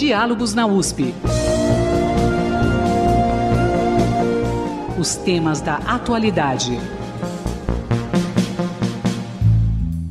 Diálogos na USP. Os temas da atualidade.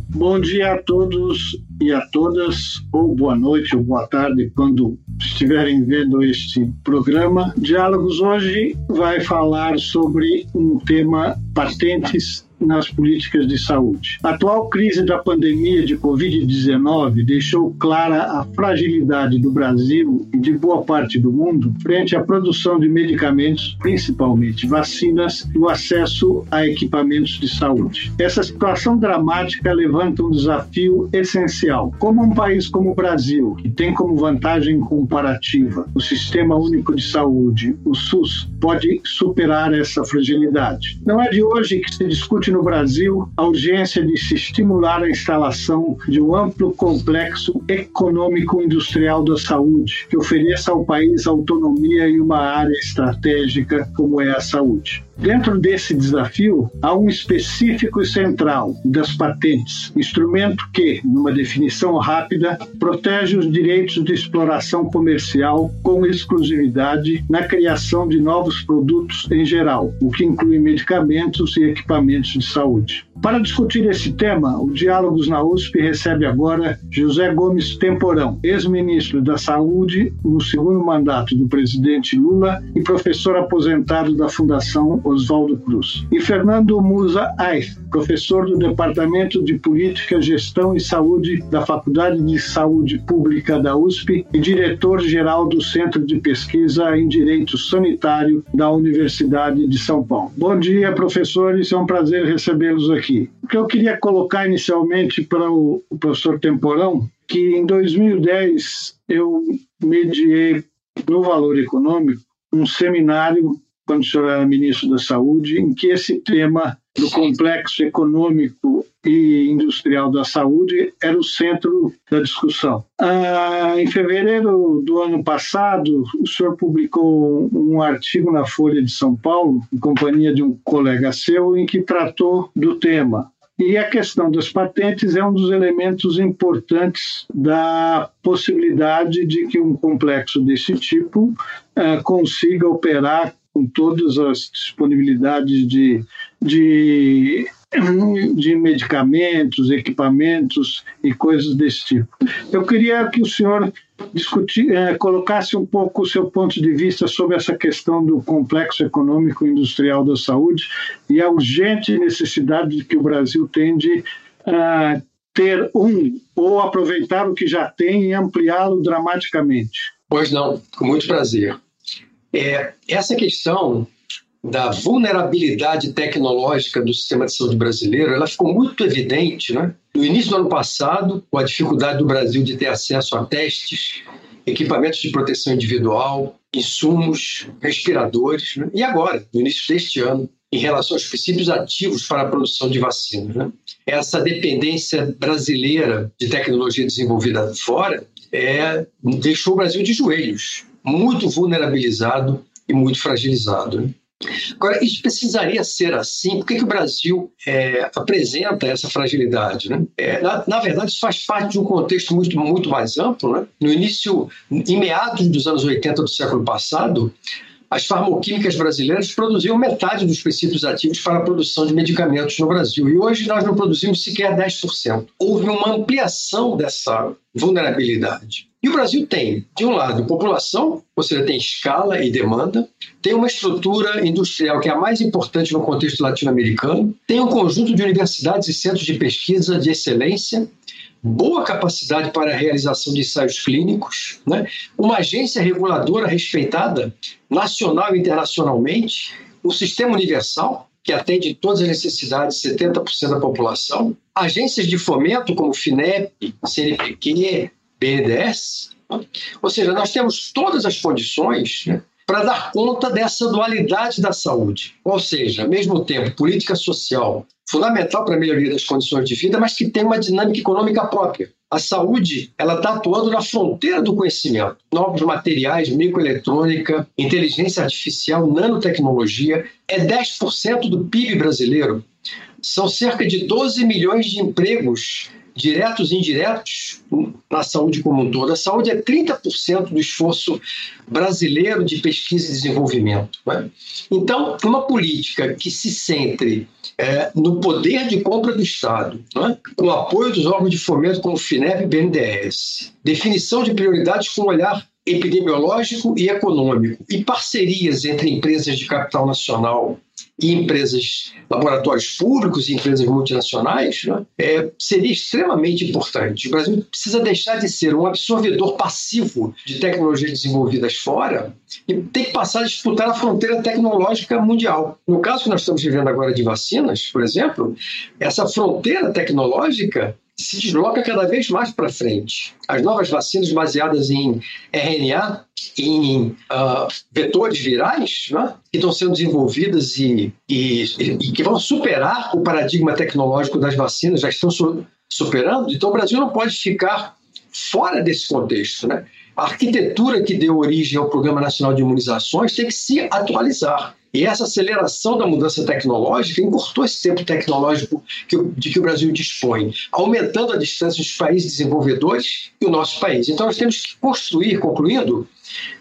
Bom dia a todos e a todas, ou boa noite ou boa tarde, quando estiverem vendo este programa. Diálogos hoje vai falar sobre um tema patentes nas políticas de saúde. A atual crise da pandemia de Covid-19 deixou clara a fragilidade do Brasil e de boa parte do mundo frente à produção de medicamentos, principalmente vacinas, e o acesso a equipamentos de saúde. Essa situação dramática levanta um desafio essencial. Como um país como o Brasil, que tem como vantagem comparativa o Sistema Único de Saúde, o SUS, pode superar essa fragilidade? Não é de hoje que se discute no Brasil a urgência de se estimular a instalação de um amplo complexo econômico-industrial da saúde, que ofereça ao país autonomia em uma área estratégica como é a saúde. Dentro desse desafio, há um específico e central das patentes, instrumento que, numa definição rápida, protege os direitos de exploração comercial com exclusividade na criação de novos produtos em geral, o que inclui medicamentos e equipamentos de saúde. Para discutir esse tema, o Diálogos na USP recebe agora José Gomes Temporão, ex-ministro da Saúde no segundo mandato do presidente Lula e professor aposentado da Fundação Oswaldo Cruz. E Fernando Musa Aif, professor do Departamento de Política, Gestão e Saúde da Faculdade de Saúde Pública da USP e diretor-geral do Centro de Pesquisa em Direito Sanitário da Universidade de São Paulo. Bom dia, professores, é um prazer recebê-los aqui. O que eu queria colocar inicialmente para o professor Temporão, que em 2010 eu mediei no Valor Econômico um seminário, quando o senhor era ministro da Saúde, em que esse tema do complexo econômico e industrial da saúde era o centro da discussão. Ah, em fevereiro do ano passado, o senhor publicou um artigo na Folha de São Paulo, em companhia de um colega seu, em que tratou do tema. E a questão das patentes é um dos elementos importantes da possibilidade de que um complexo desse tipo ah, consiga operar com todas as disponibilidades de, de, de medicamentos, equipamentos e coisas desse tipo. Eu queria que o senhor discutir, é, colocasse um pouco o seu ponto de vista sobre essa questão do complexo econômico industrial da saúde e a urgente necessidade que o Brasil tem de uh, ter um ou aproveitar o que já tem e ampliá-lo dramaticamente. Pois não, com muito prazer. É, essa questão da vulnerabilidade tecnológica do sistema de saúde brasileiro, ela ficou muito evidente, né? No início do ano passado, com a dificuldade do Brasil de ter acesso a testes, equipamentos de proteção individual, insumos, respiradores, né? e agora, no início deste ano, em relação aos princípios ativos para a produção de vacinas. Né? Essa dependência brasileira de tecnologia desenvolvida fora é, deixou o Brasil de joelhos muito vulnerabilizado e muito fragilizado. Né? Agora, isso precisaria ser assim? Por que, que o Brasil é, apresenta essa fragilidade? Né? É, na, na, verdade, isso faz parte de um contexto muito, muito mais amplo. Né? No início, em meados dos anos 80 do século passado, as farmoquímicas brasileiras produziam metade dos princípios ativos para a produção de medicamentos no Brasil. E hoje nós não produzimos sequer 10%. Houve uma ampliação dessa vulnerabilidade. E o Brasil tem, de um lado, população, ou seja, tem escala e demanda, tem uma estrutura industrial que é a mais importante no contexto latino-americano, tem um conjunto de universidades e centros de pesquisa de excelência, boa capacidade para a realização de ensaios clínicos, né? uma agência reguladora respeitada nacional e internacionalmente, um sistema universal que atende todas as necessidades de 70% da população, agências de fomento como FINEP, CNPq, BNDES. Ou seja, nós temos todas as condições né, para dar conta dessa dualidade da saúde. Ou seja, ao mesmo tempo, política social fundamental para a melhoria das condições de vida, mas que tem uma dinâmica econômica própria. A saúde ela está atuando na fronteira do conhecimento. Novos materiais, microeletrônica, inteligência artificial, nanotecnologia. É 10% do PIB brasileiro. São cerca de 12 milhões de empregos diretos e indiretos, na saúde como um todo. A saúde é 30% do esforço brasileiro de pesquisa e desenvolvimento. Né? Então, uma política que se centre é, no poder de compra do Estado, né? com apoio dos órgãos de fomento como FINEP e BNDES, definição de prioridades com olhar epidemiológico e econômico, e parcerias entre empresas de capital nacional e empresas, laboratórios públicos e empresas multinacionais, né, é, seria extremamente importante. O Brasil precisa deixar de ser um absorvedor passivo de tecnologias desenvolvidas fora e tem que passar a disputar a fronteira tecnológica mundial. No caso que nós estamos vivendo agora de vacinas, por exemplo, essa fronteira tecnológica se desloca cada vez mais para frente. As novas vacinas baseadas em RNA, em uh, vetores virais, né, que estão sendo desenvolvidas e, e, e, que vão superar o paradigma tecnológico das vacinas, já estão su superando. Então, o Brasil não pode ficar fora desse contexto. Né? A arquitetura que deu origem ao Programa Nacional de Imunizações tem que se atualizar. E essa aceleração da mudança tecnológica encurtou esse tempo tecnológico que, de que o Brasil dispõe, aumentando a distância dos países desenvolvedores e o nosso país. Então, nós temos que construir, concluindo,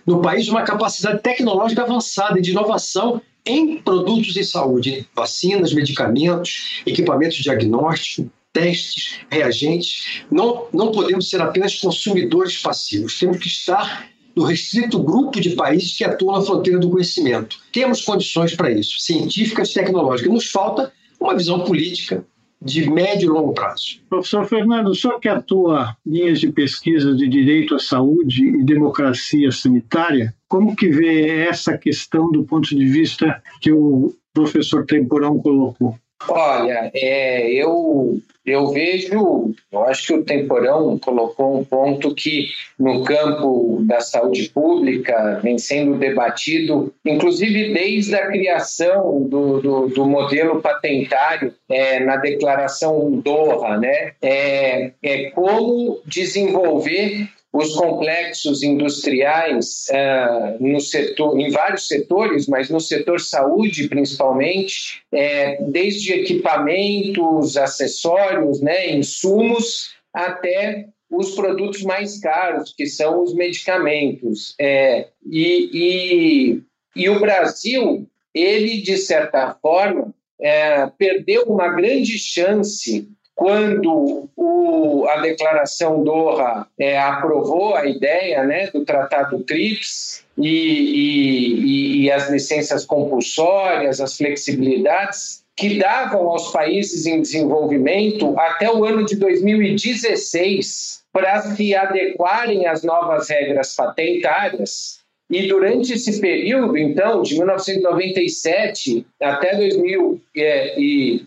no país uma capacidade tecnológica avançada e de inovação em produtos de saúde, vacinas, medicamentos, equipamentos de diagnóstico, testes, reagentes. Não, não podemos ser apenas consumidores passivos, temos que estar no restrito grupo de países que atuam na fronteira do conhecimento. Temos condições para isso, científicas e tecnológicas. Nos falta uma visão política de médio e longo prazo. Professor Fernando, senhor que atua linhas de pesquisa de direito à saúde e democracia sanitária, como que vê essa questão do ponto de vista que o professor Temporão colocou? Olha, é, eu, eu vejo, eu acho que o Temporão colocou um ponto que no campo da saúde pública vem sendo debatido, inclusive desde a criação do, do, do modelo patentário é, na declaração Doha, né? É, é como desenvolver os complexos industriais uh, no setor, em vários setores, mas no setor saúde principalmente, é, desde equipamentos, acessórios, né, insumos, até os produtos mais caros, que são os medicamentos. É, e, e, e, o Brasil, ele, de certa forma, é, perdeu uma grande chance quando o, a declaração Doha é, aprovou a ideia né, do Tratado TRIPS e, e, e as licenças compulsórias, as flexibilidades, que davam aos países em desenvolvimento até o ano de 2016 para se adequarem às novas regras patentárias. E durante esse período, então, de 1997 até 2000 e e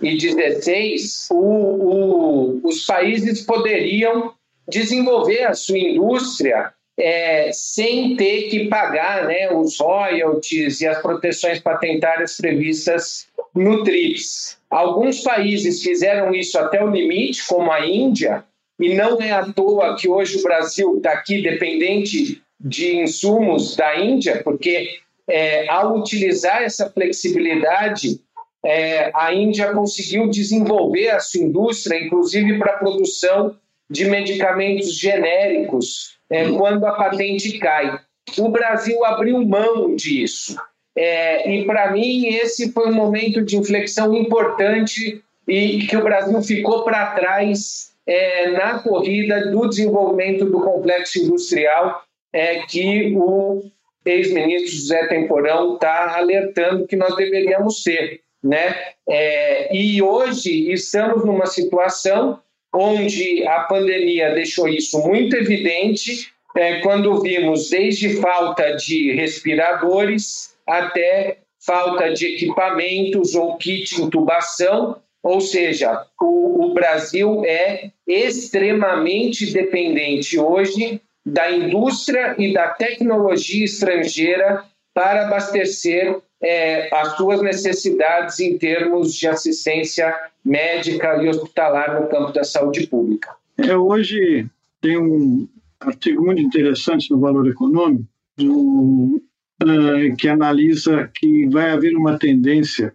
16, o, o, os países poderiam desenvolver a sua indústria é, sem ter que pagar né, os royalties e as proteções patentárias previstas no TRIPS. Alguns países fizeram isso até o limite, como a Índia, e não é à toa que hoje o Brasil está aqui dependente de insumos da Índia, porque é, ao utilizar essa flexibilidade, é, a Índia conseguiu desenvolver a sua indústria, inclusive para a produção de medicamentos genéricos, é, quando a patente cai. O Brasil abriu mão disso. É, e, para mim, esse foi um momento de inflexão importante e que o Brasil ficou para trás é, na corrida do desenvolvimento do complexo industrial é, que o ex-ministro José Temporão está alertando que nós deveríamos ter né? É, e hoje estamos numa situação onde a pandemia deixou isso muito evidente, é, quando vimos desde falta de respiradores até falta de equipamentos ou kit intubação, ou seja, o, o Brasil é extremamente dependente hoje da indústria e da tecnologia estrangeira para abastecer é, as suas necessidades em termos de assistência médica e hospitalar no campo da saúde pública. É, hoje tem um artigo muito interessante no Valor Econômico do, uh, que analisa que vai haver uma tendência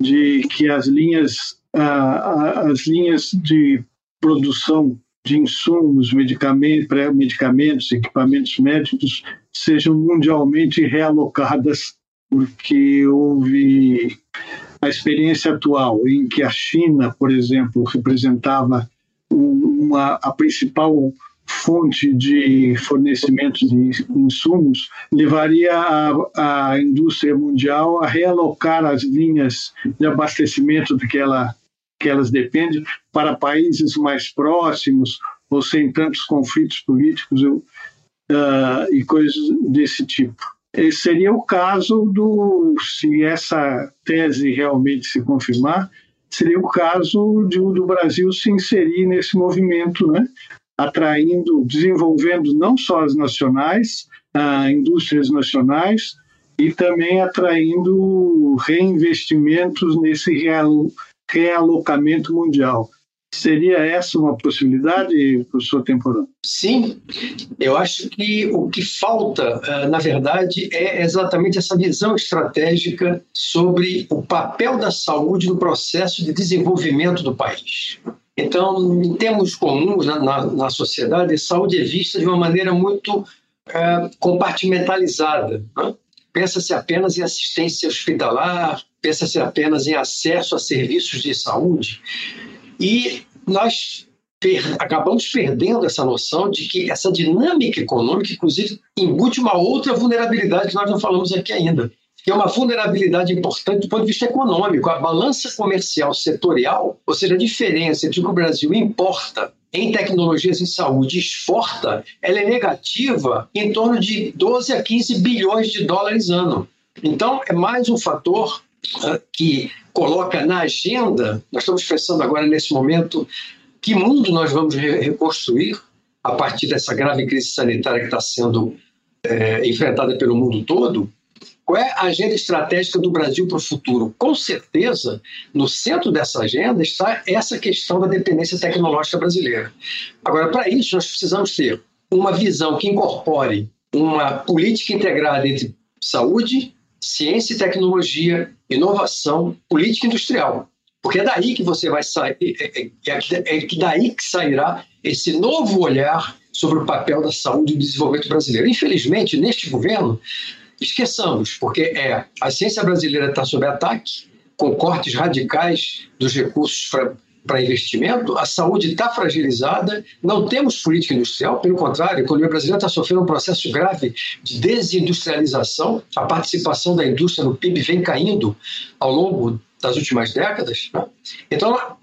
de que as linhas as linhas de produção de insumos, medicamentos, pré-medicamentos, equipamentos médicos sejam mundialmente realocadas, porque houve a experiência atual em que a China, por exemplo, representava uma, a principal fonte de fornecimento de insumos levaria a, a indústria mundial a realocar as linhas de abastecimento do que, ela, que elas dependem para países mais próximos ou sem tantos conflitos políticos uh, e coisas desse tipo. Esse seria o caso do, se essa tese realmente se confirmar, seria o caso de, do Brasil se inserir nesse movimento, né? atraindo, desenvolvendo não só as nacionais, ah, indústrias nacionais, e também atraindo reinvestimentos nesse realocamento mundial. Seria essa uma possibilidade, professor Temporão? Sim, eu acho que o que falta, eh, na verdade, é exatamente essa visão estratégica sobre o papel da saúde no processo de desenvolvimento do país. Então, em termos comuns na, na, na sociedade, a saúde é vista de uma maneira muito é, compartimentalizada. Né? Pensa-se apenas em assistência hospitalar, pensa-se apenas em acesso a serviços de saúde. E nós per acabamos perdendo essa noção de que essa dinâmica econômica, inclusive, embute uma outra vulnerabilidade que nós não falamos aqui ainda, que é uma vulnerabilidade importante do ponto de vista econômico. A balança comercial setorial, ou seja, a diferença entre o que o Brasil importa em tecnologias em saúde exporta, ela é negativa em torno de 12 a 15 bilhões de dólares ano. Então, é mais um fator que coloca na agenda, nós estamos pensando agora nesse momento, que mundo nós vamos reconstruir a partir dessa grave crise sanitária que está sendo é, enfrentada pelo mundo todo, qual é a agenda estratégica do Brasil para o futuro? Com certeza, no centro dessa agenda está essa questão da dependência tecnológica brasileira. Agora, para isso, nós precisamos ter uma visão que incorpore uma política integrada entre saúde, ciência e tecnologia, inovação, política industrial. Porque é daí que você vai sair, é, é, é, é daí que sairá esse novo olhar sobre o papel da saúde e do desenvolvimento brasileiro. Infelizmente, neste governo, esqueçamos, porque é a ciência brasileira está sob ataque, com cortes radicais dos recursos para investimento, a saúde está fragilizada, não temos política industrial, pelo contrário, a economia brasileira está sofrendo um processo grave de desindustrialização, a participação da indústria no PIB vem caindo ao longo das últimas décadas. Né? Então,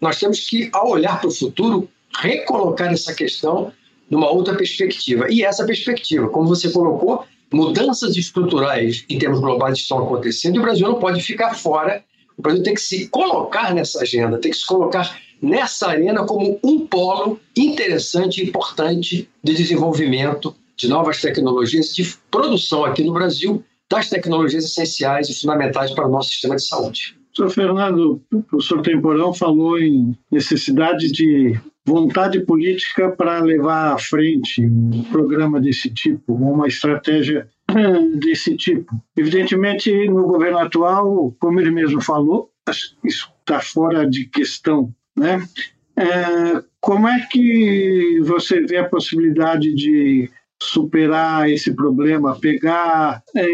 nós, temos que, ao olhar para o futuro, recolocar essa questão numa outra perspectiva. E essa perspectiva, como você colocou, mudanças estruturais em termos globais estão acontecendo e o Brasil não pode ficar fora. O Brasil tem que se colocar nessa agenda, tem que se colocar nessa arena como um polo interessante e importante de desenvolvimento de novas tecnologias, de produção aqui no Brasil das tecnologias essenciais e fundamentais para o nosso sistema de saúde. Professor Fernando, o professor Temporão falou em necessidade de vontade política para levar à frente um programa desse tipo, uma estratégia desse tipo. Evidentemente, no governo atual, como ele mesmo falou, isso está fora de questão. Né? É, como é que você vê a possibilidade de superar esse problema, pegar é,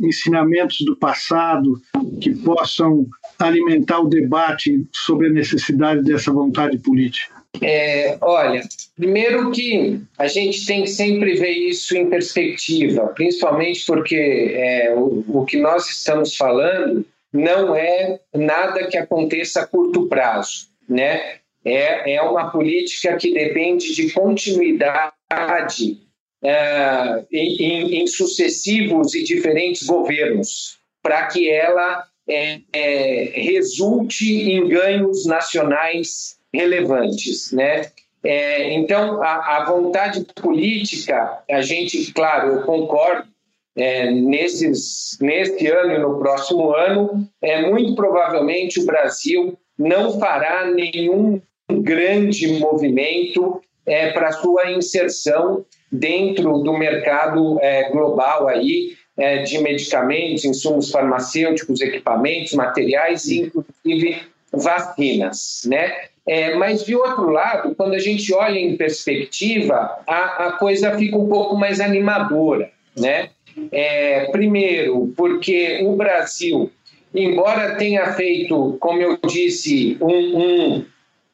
ensinamentos do passado que possam alimentar o debate sobre a necessidade dessa vontade política? É, olha, primeiro que a gente tem que sempre ver isso em perspectiva, principalmente porque é, o, o que nós estamos falando não é nada que aconteça a curto prazo, né? É, é uma política que depende de continuidade é, em, em, sucessivos e diferentes governos, para que ela é, é, resulte em ganhos nacionais relevantes, né? É, então, a, a, vontade política, a gente, claro, eu concordo, é, nesses, neste ano e no próximo ano, é, muito provavelmente o Brasil não fará nenhum grande movimento é, para sua inserção dentro do mercado é, global aí, é, de medicamentos, insumos farmacêuticos, equipamentos, materiais e, inclusive, vacinas, né? É, mas, de outro lado, quando a gente olha em perspectiva, a, a coisa fica um pouco mais animadora. Né? É, primeiro, porque o Brasil, embora tenha feito, como eu disse, um, um,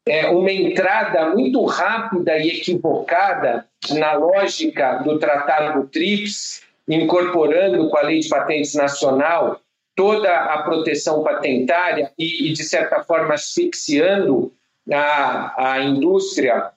é, uma entrada muito rápida e equivocada na lógica do Tratado TRIPS, incorporando com a Lei de Patentes Nacional toda a proteção patentária e, e de certa forma, asfixiando a, a indústria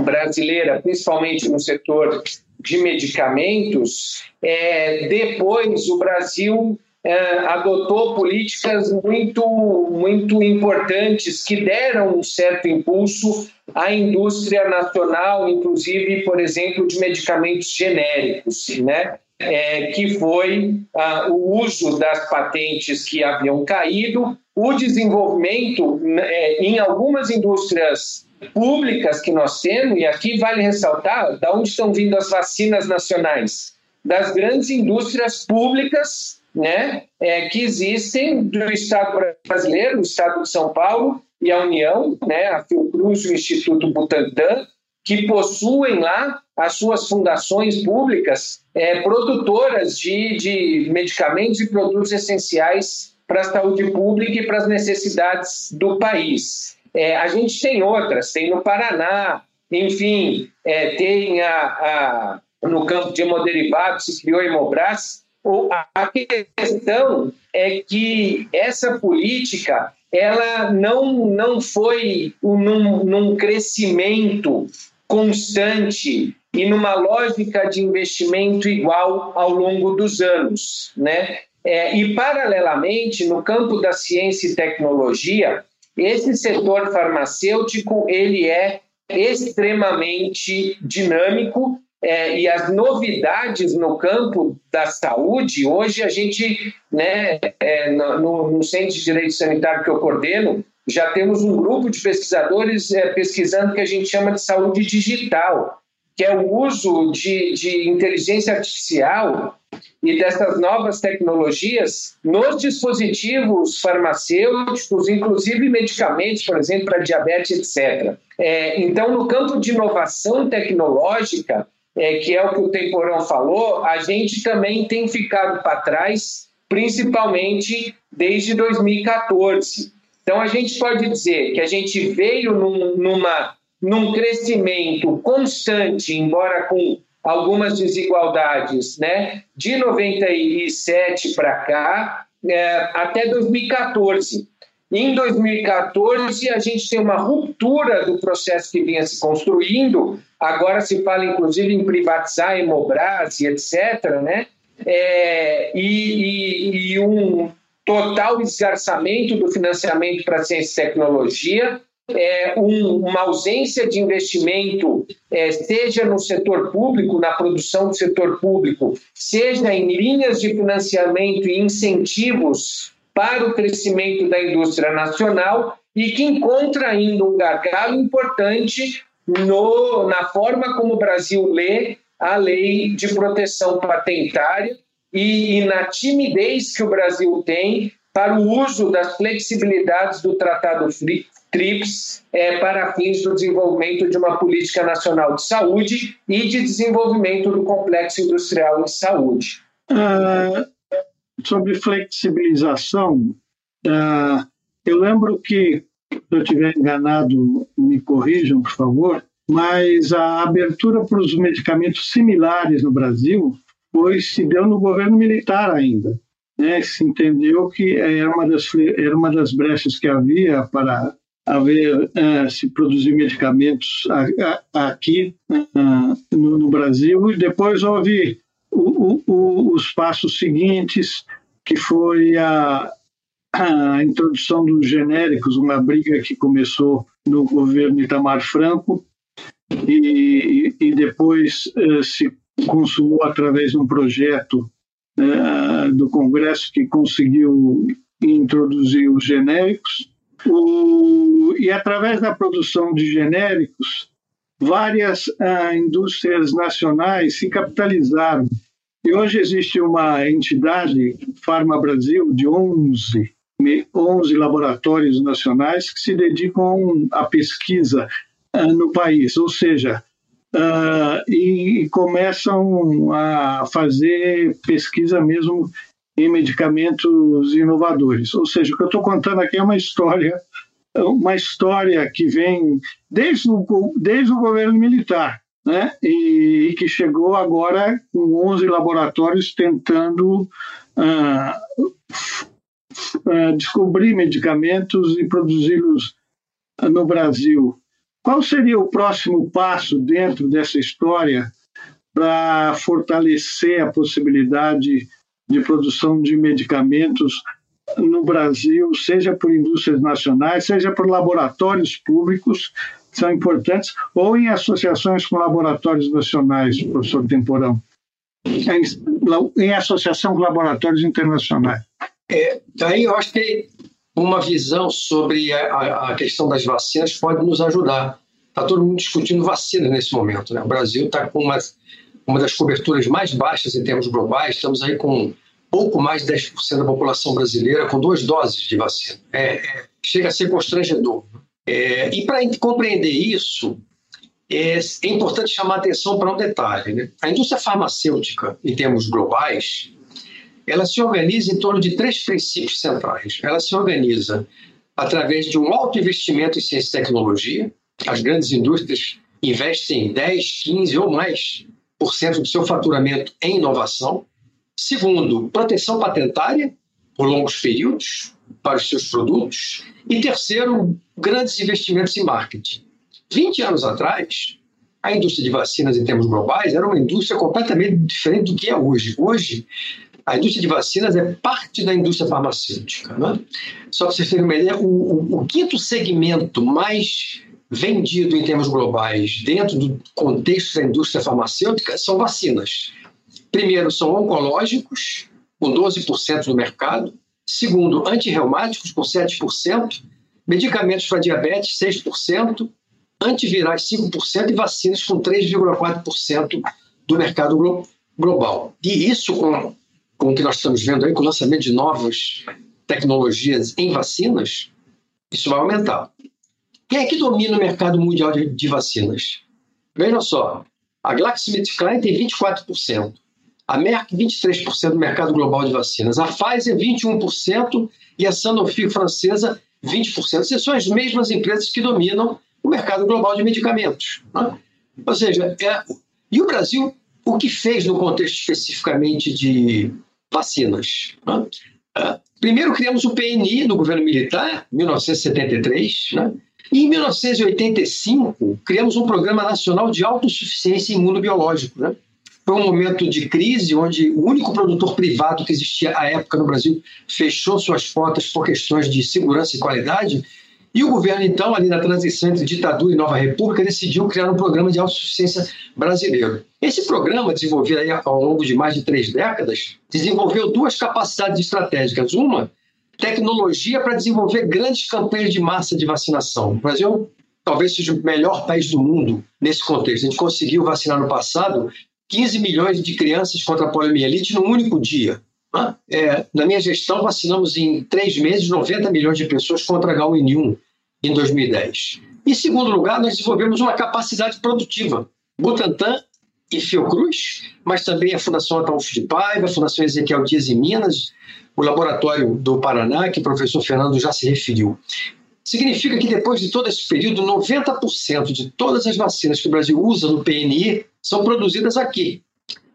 brasileira, principalmente no setor de medicamentos, é, depois o Brasil é, adotou políticas muito, muito importantes que deram um certo impulso à indústria nacional, inclusive, por exemplo, de medicamentos genéricos, né? É, que foi ah, o uso das patentes que haviam caído, o desenvolvimento é, em algumas indústrias públicas que nós temos, e aqui vale ressaltar da onde estão vindo as vacinas nacionais, das grandes indústrias públicas né, é, que existem do Estado brasileiro, o Estado de São Paulo e a União, né, a Fiocruz e o Instituto Butantan, que possuem lá as suas fundações públicas é, produtoras de, de medicamentos e produtos essenciais para a saúde pública e para as necessidades do país. É, a gente tem outras, tem no Paraná, enfim, é, tem a, a, no campo de hemoderivados, se criou a Hemobras. A questão é que essa política ela não, não foi num, num crescimento constante e numa lógica de investimento igual ao longo dos anos, né? É, e paralelamente no campo da ciência e tecnologia esse setor farmacêutico ele é extremamente dinâmico é, e as novidades no campo da saúde, hoje a gente, né, é, no, no, Centro de Direito Sanitário que eu coordeno, já temos um grupo de pesquisadores é, pesquisando o que a gente chama de saúde digital, que é o uso de, de inteligência artificial e dessas novas tecnologias nos dispositivos farmacêuticos, inclusive medicamentos, por exemplo, para diabetes, etc. É, então, no campo de inovação tecnológica, é, que é o que o Temporão falou, a gente também tem ficado para trás, principalmente desde 2014. Então, a gente pode dizer que a gente veio num, numa, num crescimento constante, embora com algumas desigualdades, né? De 97 para cá, é, até 2014. Em 2014, a gente tem uma ruptura do processo que vinha se construindo. Agora se fala, inclusive, em privatizar Hemobras e etc., né? É, e, e, e um total esgarçamento do financiamento para ciência e tecnologia, é, um, uma ausência de investimento, é, seja no setor público, na produção do setor público, seja em linhas de financiamento e incentivos para o crescimento da indústria nacional e que encontra ainda um gargalo importante no, na forma como o Brasil lê a lei de proteção patentária e, e na timidez que o Brasil tem para o uso das flexibilidades do Tratado TRIPS é, para fins do desenvolvimento de uma política nacional de saúde e de desenvolvimento do complexo industrial de saúde. Uh, sobre flexibilização, uh, eu lembro que, se eu estiver enganado, me corrijam, por favor, mas a abertura para os medicamentos similares no Brasil foi, se deu no governo militar ainda. Né? Se entendeu que era uma das, era uma das brechas que havia para haver uh, se produzir medicamentos aqui uh, no, no, Brasil e depois houve o, o, os passos seguintes que foi a, a introdução dos genéricos uma briga que começou no governo Itamar Franco e, e, depois uh, se consumou através de um projeto do Congresso que conseguiu introduzir os genéricos o, e através da produção de genéricos, várias ah, indústrias nacionais se capitalizaram. E hoje existe uma entidade, Farma Brasil, de 11 11 laboratórios nacionais que se dedicam à pesquisa uh, no país, ou seja, uh, e, e, começam a fazer pesquisa mesmo em medicamentos inovadores. Ou seja, o que eu estou contando aqui é uma história, uma história que vem desde o, desde o governo militar, né? E, e que chegou agora com 11 laboratórios tentando uh, uh, descobrir medicamentos e produzi-los no Brasil. Qual seria o próximo passo dentro dessa história para fortalecer a possibilidade de produção de medicamentos no Brasil, seja por indústrias nacionais, seja por laboratórios públicos, são importantes, ou em associações com laboratórios nacionais, professor Temporão? Em, em associação com laboratórios internacionais. É, daí eu acho que uma visão sobre a, a questão das vacinas pode nos ajudar. Está todo mundo discutindo vacina nesse momento. Né? O Brasil está com uma, uma das coberturas mais baixas em termos globais. Estamos aí com pouco mais de 10% da população brasileira com duas doses de vacina. É, é, chega a ser constrangedor. É, e para compreender isso, é, é, importante chamar atenção para um detalhe. Né? A indústria farmacêutica, em termos globais, ela se organiza em torno de três princípios centrais. Ela se organiza através de um alto investimento em ciência e tecnologia. As grandes indústrias investem 10, 15 ou mais do seu faturamento em inovação. Segundo, proteção patentária por longos períodos para os seus produtos. E terceiro, grandes investimentos em marketing. 20 anos atrás, a indústria de vacinas em termos globais era uma indústria completamente diferente do que é hoje. Hoje, a indústria de vacinas é parte da indústria farmacêutica. Né? Só para vocês terem uma ideia, o, o, o quinto segmento mais vendido em termos globais dentro do contexto da indústria farmacêutica são vacinas. Primeiro, são oncológicos, com 12% do mercado. Segundo, antirreumáticos, com 7%. Medicamentos para diabetes, 6%. Antivirais, 5%. E vacinas, com 3,4% do mercado global. E isso com com o que nós estamos vendo aí, com o lançamento de novas tecnologias em vacinas, isso vai aumentar. Quem é que domina o mercado mundial de, de vacinas? Veja só, a GlaxoSmithKline tem 24%, a Merck 23% do mercado global de vacinas, a Pfizer 21% e a Sanofi francesa 20%. Essas são as mesmas empresas que dominam o mercado global de medicamentos. Né? Ou seja, é... e o Brasil o que fez no contexto especificamente de vacinas? Né? Uh, primeiro criamos o PNI no governo militar, 1973, né? Em 1985 criamos um programa nacional de autossuficiência imunobiológico, né? Foi um momento de crise onde o único produtor privado que existia à época no Brasil fechou suas portas por questões de segurança e qualidade e o governo, então, ali na transição entre ditadura e nova república, decidiu criar um programa de autossuficiência brasileiro. Esse programa, desenvolvido ao longo de mais de três décadas, desenvolveu duas capacidades estratégicas. Uma, tecnologia para desenvolver grandes campanhas de massa de vacinação. O Brasil talvez seja o melhor país do mundo nesse contexto. A gente conseguiu vacinar no passado 15 milhões de crianças contra a poliomielite num único dia. É, na minha gestão, vacinamos em três meses 90 milhões de pessoas contra H1N1 em 2010. Em segundo lugar, nós desenvolvemos uma capacidade produtiva. Butantan e Fiocruz, mas também a Fundação Ataúfo de Paiva, a Fundação Ezequiel Dias em Minas, o Laboratório do Paraná, que o professor Fernando já se referiu. Significa que depois de todo esse período, 90% de todas as vacinas que o Brasil usa no PNI são produzidas aqui.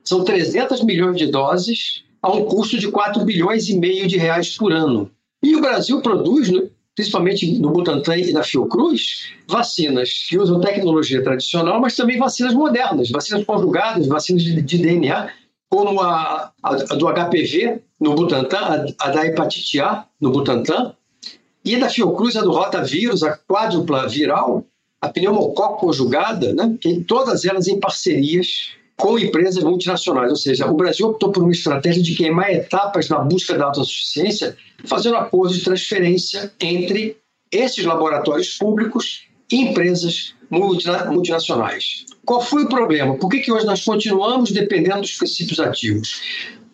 São 300 milhões de doses a um custo de 4 bilhões e meio de reais por ano. E o Brasil produz, né, principalmente no Butantan e na Fiocruz, vacinas que usam tecnologia tradicional, mas também vacinas modernas, vacinas conjugadas, vacinas de, de DNA, como a, a, a, do HPV no Butantan, a, a, da hepatite A no Butantan, e da Fiocruz, a do rotavírus, a quádrupla viral, a pneumococo conjugada, né, todas elas em parcerias com empresas multinacionais. Ou seja, o Brasil optou por uma estratégia de queimar etapas na busca da autossuficiência, fazendo acordos de transferência entre esses laboratórios públicos e empresas multinacionais. Qual foi o problema? Por que, que hoje nós continuamos dependendo dos princípios ativos?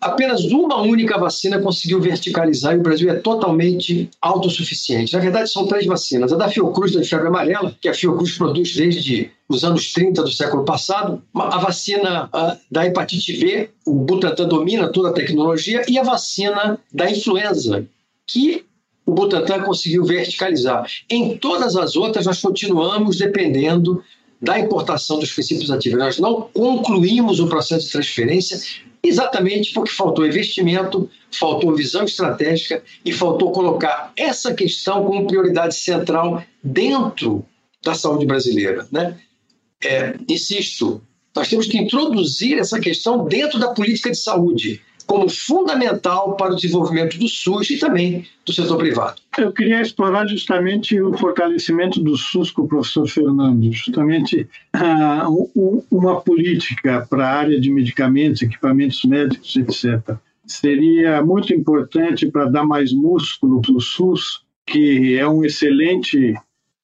Apenas uma única vacina conseguiu verticalizar e o Brasil é totalmente autossuficiente. Na verdade, são três vacinas. A da Fiocruz, da febre amarela, que a Fiocruz produz desde os anos 30 do século passado, a vacina da hepatite B, o Butantan domina toda a tecnologia, e a vacina da influenza, que o Butantan conseguiu verticalizar. Em todas as outras, nós continuamos dependendo da importação dos princípios ativos. Nós não concluímos o processo de transferência exatamente porque faltou investimento, faltou visão estratégica e faltou colocar essa questão como prioridade central dentro da saúde brasileira. Né? É, insisto, nós temos que introduzir essa questão dentro da política de saúde como fundamental para o desenvolvimento do SUS e também do setor privado. Eu queria explorar justamente o fortalecimento do SUS com o professor Fernando, justamente uh, uma política para a área de medicamentos, equipamentos médicos, etc. Seria muito importante para dar mais músculo para o SUS, que é um excelente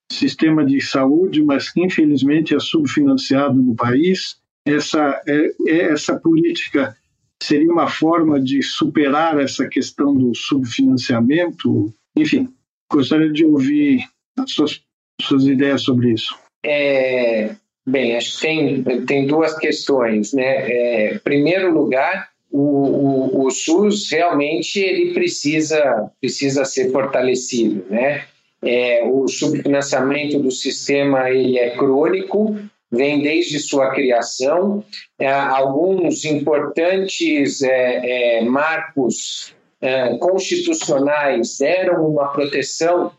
sistema de saúde, mas que infelizmente é subfinanciado no país. Essa, é, é essa política seria uma forma de superar essa questão do subfinanciamento? Enfim, gostaria de ouvir as suas, suas ideias sobre isso. É, bem, acho que tem, tem duas questões. Né? É, primeiro lugar, o, o, o, SUS realmente ele precisa, precisa ser fortalecido. Né? É, o subfinanciamento do sistema ele é crônico, vem desde sua criação. É, alguns importantes é, é, marcos constitucionais deram uma proteção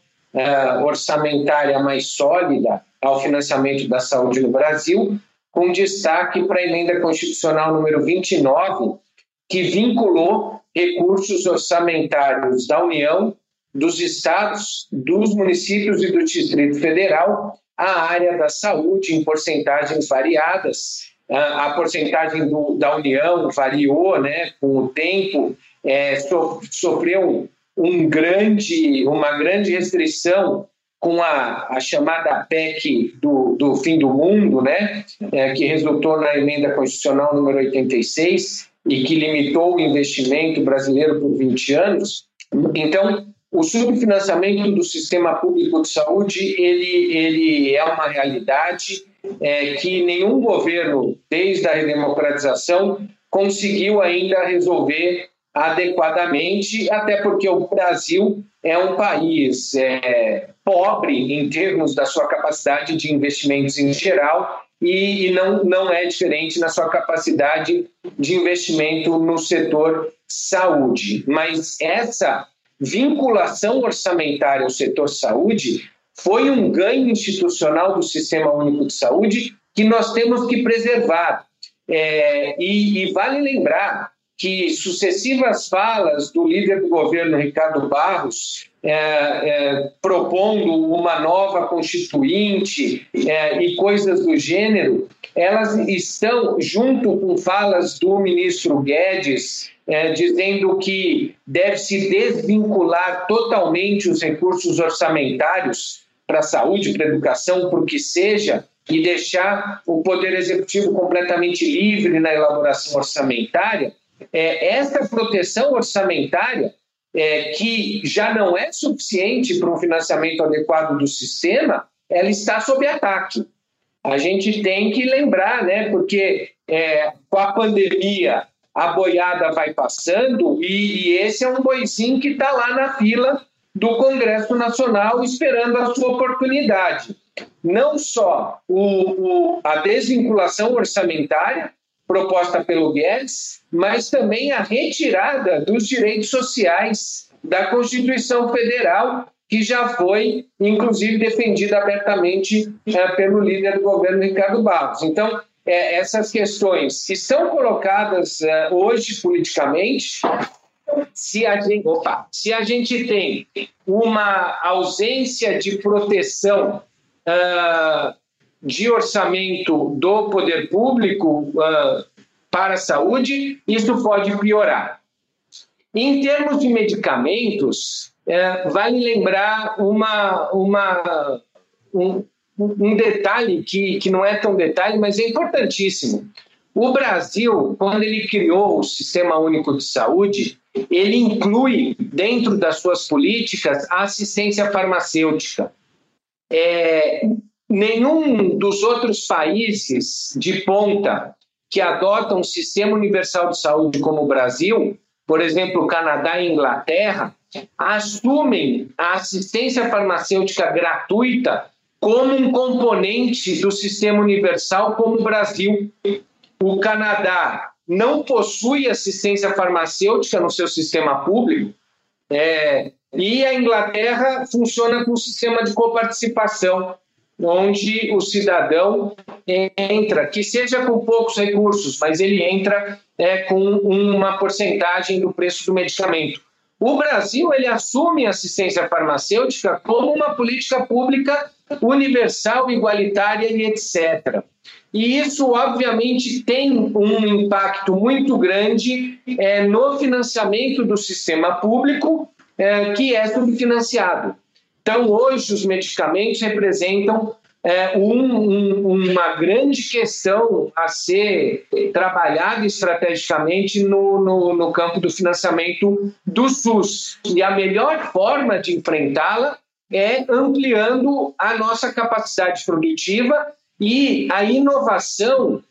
orçamentária mais sólida ao financiamento da saúde no Brasil, com destaque para a emenda constitucional número 29, que vinculou recursos orçamentários da União, dos estados, dos municípios e do Distrito Federal a área da saúde em porcentagens variadas. A, porcentagem do, da União variou né, com o tempo, é, so, sofreu um grande, uma grande restrição com a, a chamada PEC do, do fim do mundo, né, é, que resultou na emenda constitucional número 86 e que limitou o investimento brasileiro por 20 anos. Então, o subfinanciamento do sistema público de saúde ele, ele é uma realidade é, que nenhum governo, desde a redemocratização, conseguiu ainda resolver adequadamente, até porque o Brasil é um país é, pobre em termos da sua capacidade de investimentos em geral e, e não, não é diferente na sua capacidade de investimento no setor saúde. Mas essa vinculação orçamentária ao setor saúde foi um ganho institucional do Sistema Único de Saúde que nós temos que preservar. É, e, e, vale lembrar que sucessivas falas do líder do governo, Ricardo Barros, é, é, propondo uma nova constituinte é, e coisas do gênero, elas estão, junto com falas do ministro Guedes, é, dizendo que deve se desvincular totalmente os recursos orçamentários para a saúde, para a educação, por que seja, e deixar o Poder Executivo completamente livre na elaboração orçamentária, é, essa proteção orçamentária, é, que já não é suficiente para um financiamento adequado do sistema, ela está sob ataque. A gente tem que lembrar, né, porque é, com a pandemia a boiada vai passando e, e esse é um boizinho que está lá na fila do Congresso Nacional esperando a sua oportunidade. Não só o, o, a desvinculação orçamentária proposta pelo Guedes, mas também a retirada dos direitos sociais da Constituição Federal, que já foi, inclusive, defendida abertamente é, pelo líder do governo, Ricardo Barros. Então, é, essas questões que são colocadas é, hoje politicamente, se a, gente, opa, se a gente tem uma ausência de proteção uh, de orçamento do poder público uh, para a saúde, isso pode piorar. Em termos de medicamentos, uh, vale lembrar uma, uma, um, um detalhe que, que não é tão detalhe, mas é importantíssimo. O Brasil, quando ele criou o Sistema Único de Saúde, ele inclui dentro das suas políticas a assistência farmacêutica. É, nenhum dos outros países de ponta que adotam um sistema universal de saúde como o Brasil, por exemplo, Canadá e Inglaterra, assumem a assistência farmacêutica gratuita como um componente do sistema universal como o Brasil. O Canadá não possui assistência farmacêutica no seu sistema público, é, e a Inglaterra funciona com um sistema de coparticipação, onde o cidadão entra, que seja com poucos recursos, mas ele entra é, com uma porcentagem do preço do medicamento. O Brasil ele assume a assistência farmacêutica como uma política pública universal, igualitária e etc. E isso, obviamente, tem um impacto muito grande é, no financiamento do sistema público, é, que é subfinanciado. Então, hoje, os medicamentos representam é, um, um, uma grande questão a ser trabalhada estrategicamente no, no, no campo do financiamento do SUS. E a melhor forma de enfrentá-la é ampliando a nossa capacidade produtiva e a inovação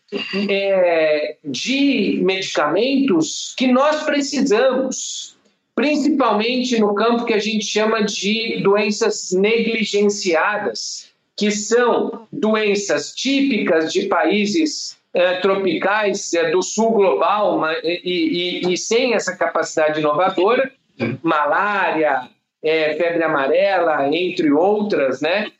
é, de medicamentos que nós precisamos, principalmente no campo que a gente chama de doenças negligenciadas, que são doenças típicas de países é, tropicais é, do sul global e, e, e, sem essa capacidade inovadora, malária, é, febre amarela, entre outras, né?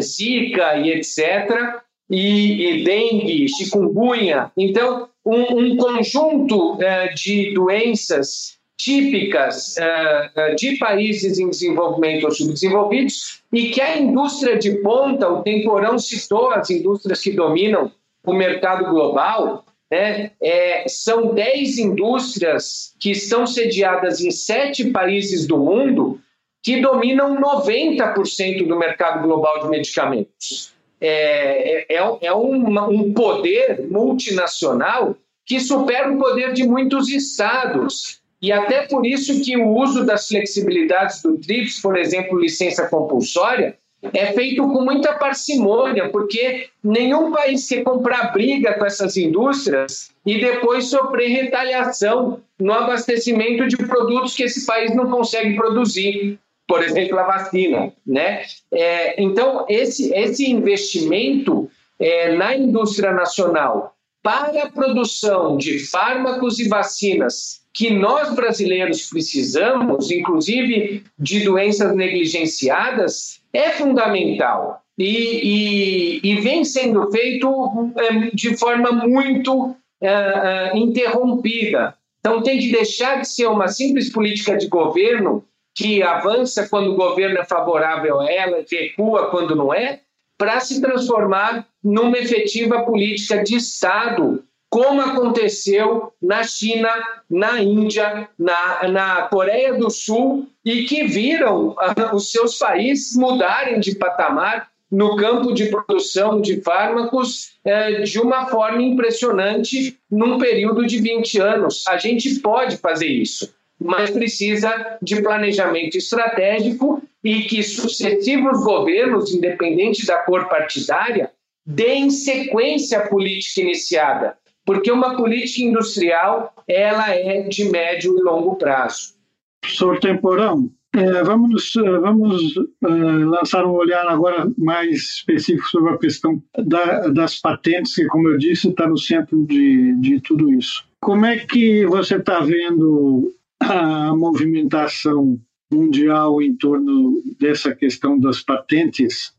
Zika e etc., e, e dengue, chikungunya. Então, um, um conjunto de doenças típicas uh, de países em desenvolvimento ou subdesenvolvidos e que a indústria de ponta, o Temporão citou as indústrias que dominam o mercado global, né? É, são 10 indústrias que estão sediadas em sete países do mundo que dominam 90% do mercado global de medicamentos. É, é, é, é uma, um poder multinacional que supera o poder de muitos estados. E até por isso que o uso das flexibilidades do TRIPS, por exemplo, licença compulsória, é feito com muita parcimônia, porque nenhum país quer comprar briga com essas indústrias e depois sofrer retaliação no abastecimento de produtos que esse país não consegue produzir, por exemplo, a vacina. Né? É, então, esse, esse investimento é, na indústria nacional para a produção de fármacos e vacinas que nós brasileiros precisamos, inclusive de doenças negligenciadas, é fundamental e, e, e vem sendo feito é, de forma muito é, é, interrompida. Então, tem que deixar de ser uma simples política de governo que avança quando o governo é favorável a ela, recua quando não é, para se transformar numa efetiva política de Estado como aconteceu na China, na Índia, na, na Coreia do Sul, e que viram uh, os seus países mudarem de patamar no campo de produção de fármacos uh, de uma forma impressionante num período de 20 anos. A gente pode fazer isso, mas precisa de planejamento estratégico e que sucessivos governos, independente da cor partidária, deem sequência à política iniciada porque uma política industrial ela é de médio e longo prazo. Professor Temporão, é, vamos, vamos é, lançar um olhar agora mais específico sobre a questão da, das patentes, que, como eu disse, está no centro de, de tudo isso. Como é que você está vendo a movimentação mundial em torno dessa questão das patentes,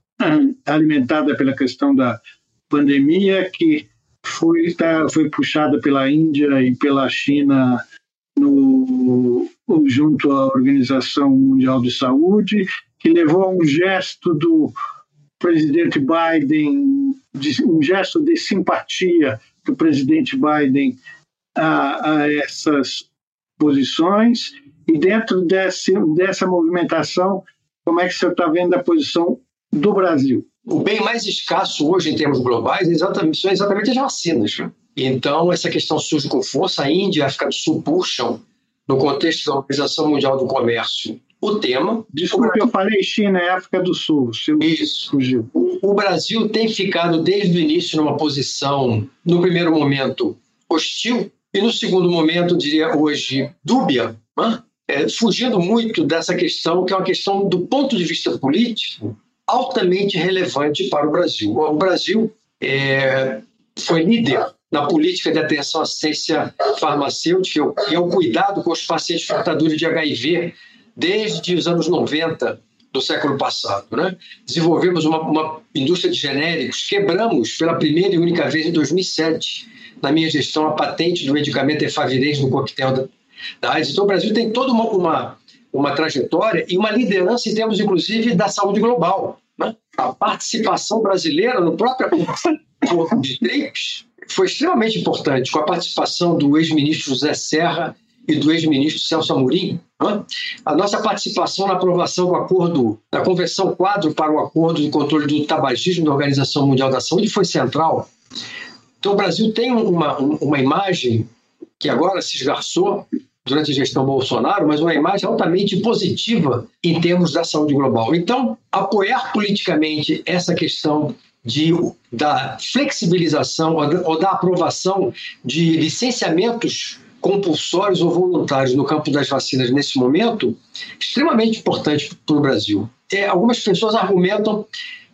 alimentada pela questão da pandemia, que foi, tá, foi puxada pela Índia e pela China no, junto à Organização Mundial de Saúde, que levou a um gesto do presidente Biden, de, um gesto de simpatia do presidente Biden a, a essas posições. E dentro desse, dessa movimentação, como é que você está vendo a posição do Brasil? O bem mais escasso hoje em termos globais é exatamente, são exatamente as vacinas. Né? Então, essa questão surge com força. A Índia e a África do Sul puxam, no contexto da Organização Mundial do Comércio, o tema. Desculpe, eu falei China e África do Sul. Isso. Fugiu. O Brasil tem ficado desde o início numa posição, no primeiro momento, hostil, e no segundo momento, diria hoje, dúbia, né? é, fugindo muito dessa questão, que é uma questão, do ponto de vista político, altamente relevante para o Brasil. O Brasil é, foi líder na política de atenção à assistência farmacêutica e ao cuidado com os pacientes portadores de HIV desde os anos 90 do século passado. Né? Desenvolvemos uma, uma indústria de genéricos, quebramos pela primeira e única vez em 2007, na minha gestão, a patente do medicamento efavirenz no coquetel da, da AIDS. Então, o Brasil tem toda uma, uma, uma trajetória e uma liderança em termos, inclusive, da saúde global. Né? A participação brasileira no próprio acordo de TRIPS foi extremamente importante, com a participação do ex-ministro José Serra e do ex-ministro Celso Amorim, né? a nossa participação na aprovação do acordo, da Convenção Quadro para o Acordo de Controle do Tabagismo da Organização Mundial da Saúde foi central. Então, o Brasil tem uma, uma imagem que agora se esgarçou durante a gestão Bolsonaro, mas uma imagem altamente positiva em termos da saúde global. Então, apoiar politicamente essa questão de, da flexibilização ou da aprovação de licenciamentos compulsórios ou voluntários no campo das vacinas nesse momento, extremamente importante para o Brasil. É, algumas pessoas argumentam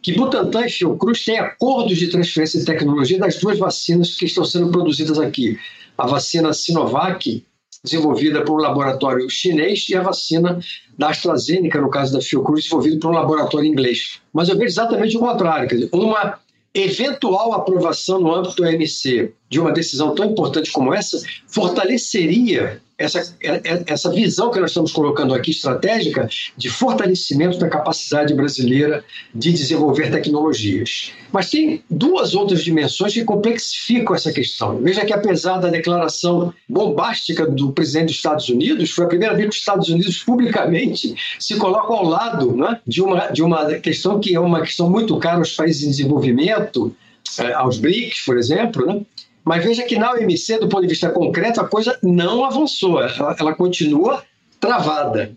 que Butantan e Fiocruz têm acordos de transferência de tecnologia das duas vacinas que estão sendo produzidas aqui. A vacina Sinovac, desenvolvida por um laboratório chinês, e a vacina da AstraZeneca, no caso da Fiocruz, desenvolvida por um laboratório inglês. Mas eu vejo exatamente o contrário, quer dizer, uma eventual aprovação no âmbito do OMC de uma decisão tão importante como essa fortaleceria essa, é, é, essa visão que nós estamos colocando aqui estratégica de fortalecimento da capacidade brasileira de desenvolver tecnologias. Mas tem duas outras dimensões que complexificam essa questão. Veja que, apesar da declaração bombástica do presidente dos Estados Unidos, foi a primeira vez que os Estados Unidos publicamente se colocam ao lado né, de, uma, de uma questão que é uma questão muito cara aos países em desenvolvimento, eh, aos BRICS, por exemplo, né? Mas veja que na OMC, do ponto de vista concreto, a coisa não avançou, ela, ela continua travada.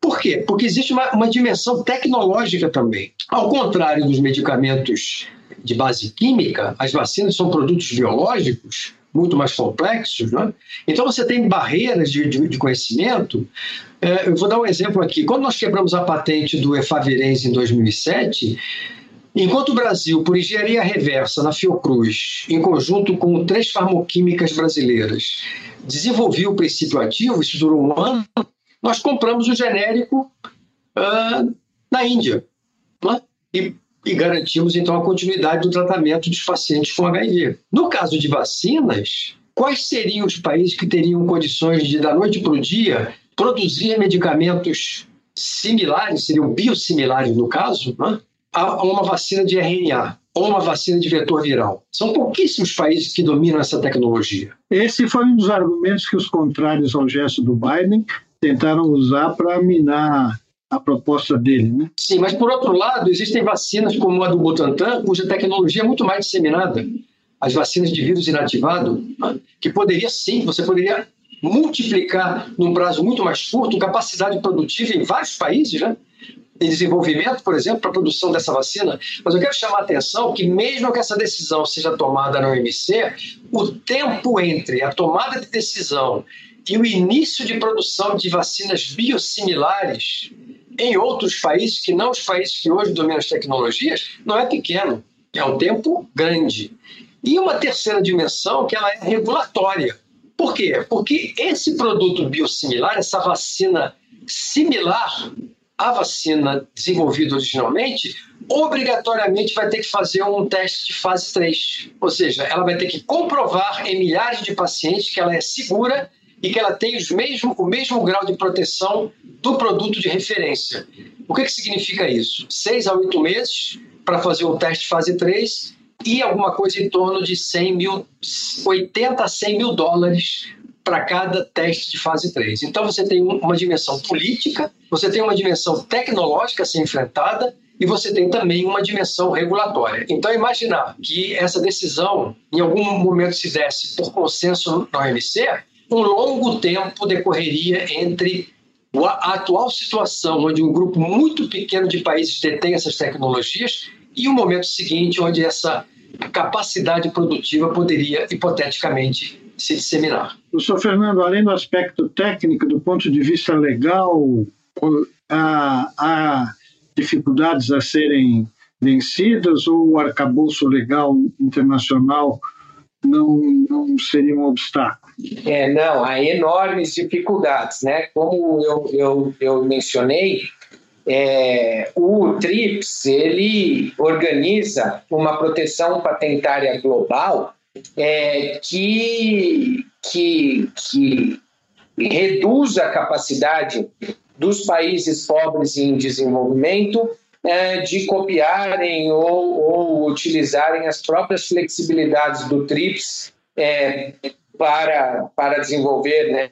Por quê? Porque existe uma, uma, dimensão tecnológica também. Ao contrário dos medicamentos de base química, as vacinas são produtos biológicos muito mais complexos. Né? Então você tem barreiras de, de, de conhecimento. É, eu vou dar um exemplo aqui. Quando nós quebramos a patente do efavirenz em 2007, Enquanto o Brasil, por engenharia reversa na Fiocruz, em conjunto com três farmoquímicas brasileiras, desenvolveu o princípio ativo, isso durou um ano, nós compramos o genérico uh, na Índia. Né? E, e garantimos, então, a continuidade do tratamento dos pacientes com HIV. No caso de vacinas, quais seriam os países que teriam condições de, da noite para o dia, produzir medicamentos similares, seriam biosimilares no caso, né? A uma vacina de RNA ou uma vacina de vetor viral. São pouquíssimos países que dominam essa tecnologia. Esse foi um dos argumentos que os contrários ao gesto do Biden tentaram usar para minar a proposta dele, né? Sim, mas por outro lado, existem vacinas como a do Butantan, cuja tecnologia é muito mais disseminada. As vacinas de vírus inativado, que poderia sim, você poderia multiplicar num prazo muito mais curto capacidade produtiva em vários países, né? Em desenvolvimento, por exemplo, para a produção dessa vacina, mas eu quero chamar a atenção que, mesmo que essa decisão seja tomada na OMC, o tempo entre a tomada de decisão e o início de produção de vacinas biosimilares em outros países, que não os países que hoje dominam as tecnologias, não é pequeno, é um tempo grande. E uma terceira dimensão, que ela é regulatória. Por quê? Porque esse produto biosimilar, essa vacina similar a vacina desenvolvida originalmente obrigatoriamente vai ter que fazer um teste de fase 3. Ou seja, ela vai ter que comprovar em milhares de pacientes que ela é segura e que ela tem os mesmo, o mesmo grau de proteção do produto de referência. O que, que significa isso? Seis a oito meses para fazer o teste fase 3 e alguma coisa em torno de 100 mil, 80 a 100 mil dólares para cada teste de fase 3. Então você tem uma dimensão política, você tem uma dimensão tecnológica a ser enfrentada e você tem também uma dimensão regulatória. Então, imaginar que essa decisão, em algum momento, se desse por consenso na OMC, um longo tempo decorreria entre a atual situação, onde um grupo muito pequeno de países detém essas tecnologias, e o momento seguinte, onde essa capacidade produtiva poderia, hipoteticamente, se disseminar. Professor Fernando, além do aspecto técnico, do ponto de vista legal, há, há dificuldades a serem vencidas ou o arcabouço legal internacional não, não seria um obstáculo? É, não, há enormes dificuldades, né? Como eu, eu, eu mencionei, é, o TRIPS ele organiza uma proteção patentária global é, que, que, que reduz a capacidade dos países pobres em desenvolvimento é, de copiarem ou, ou, utilizarem as próprias flexibilidades do TRIPS é, para, para desenvolver né,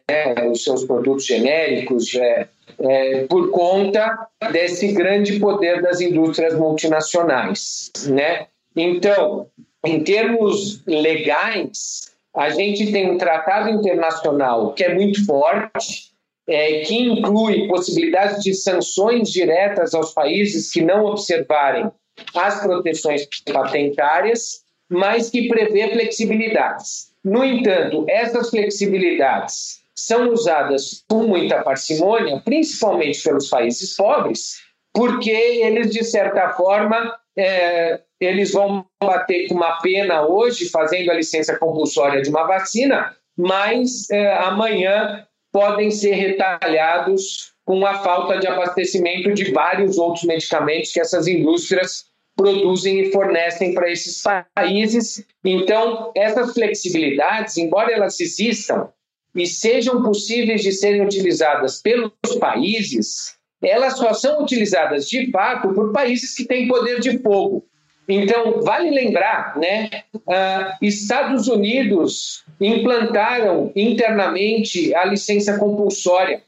os seus produtos genéricos, é, é, por conta desse grande poder das indústrias multinacionais. Né? Então, em termos legais, a gente tem um tratado internacional que é muito forte, é, que inclui possibilidades de sanções diretas aos países que não observarem as proteções patentárias, mas que prevê flexibilidades. No entanto, essas flexibilidades são usadas com muita parcimônia, principalmente pelos países pobres, porque eles, de certa forma, é, eles vão bater com uma pena hoje, fazendo a licença compulsória de uma vacina, mas é, amanhã podem ser retalhados com a falta de abastecimento de vários outros medicamentos que essas indústrias produzem e fornecem para esses países. Então, essas flexibilidades, embora elas existam e sejam possíveis de serem utilizadas pelos países, elas só são utilizadas de fato por países que têm poder de fogo. Então, vale lembrar, né? Uh, Estados Unidos implantaram internamente a licença compulsória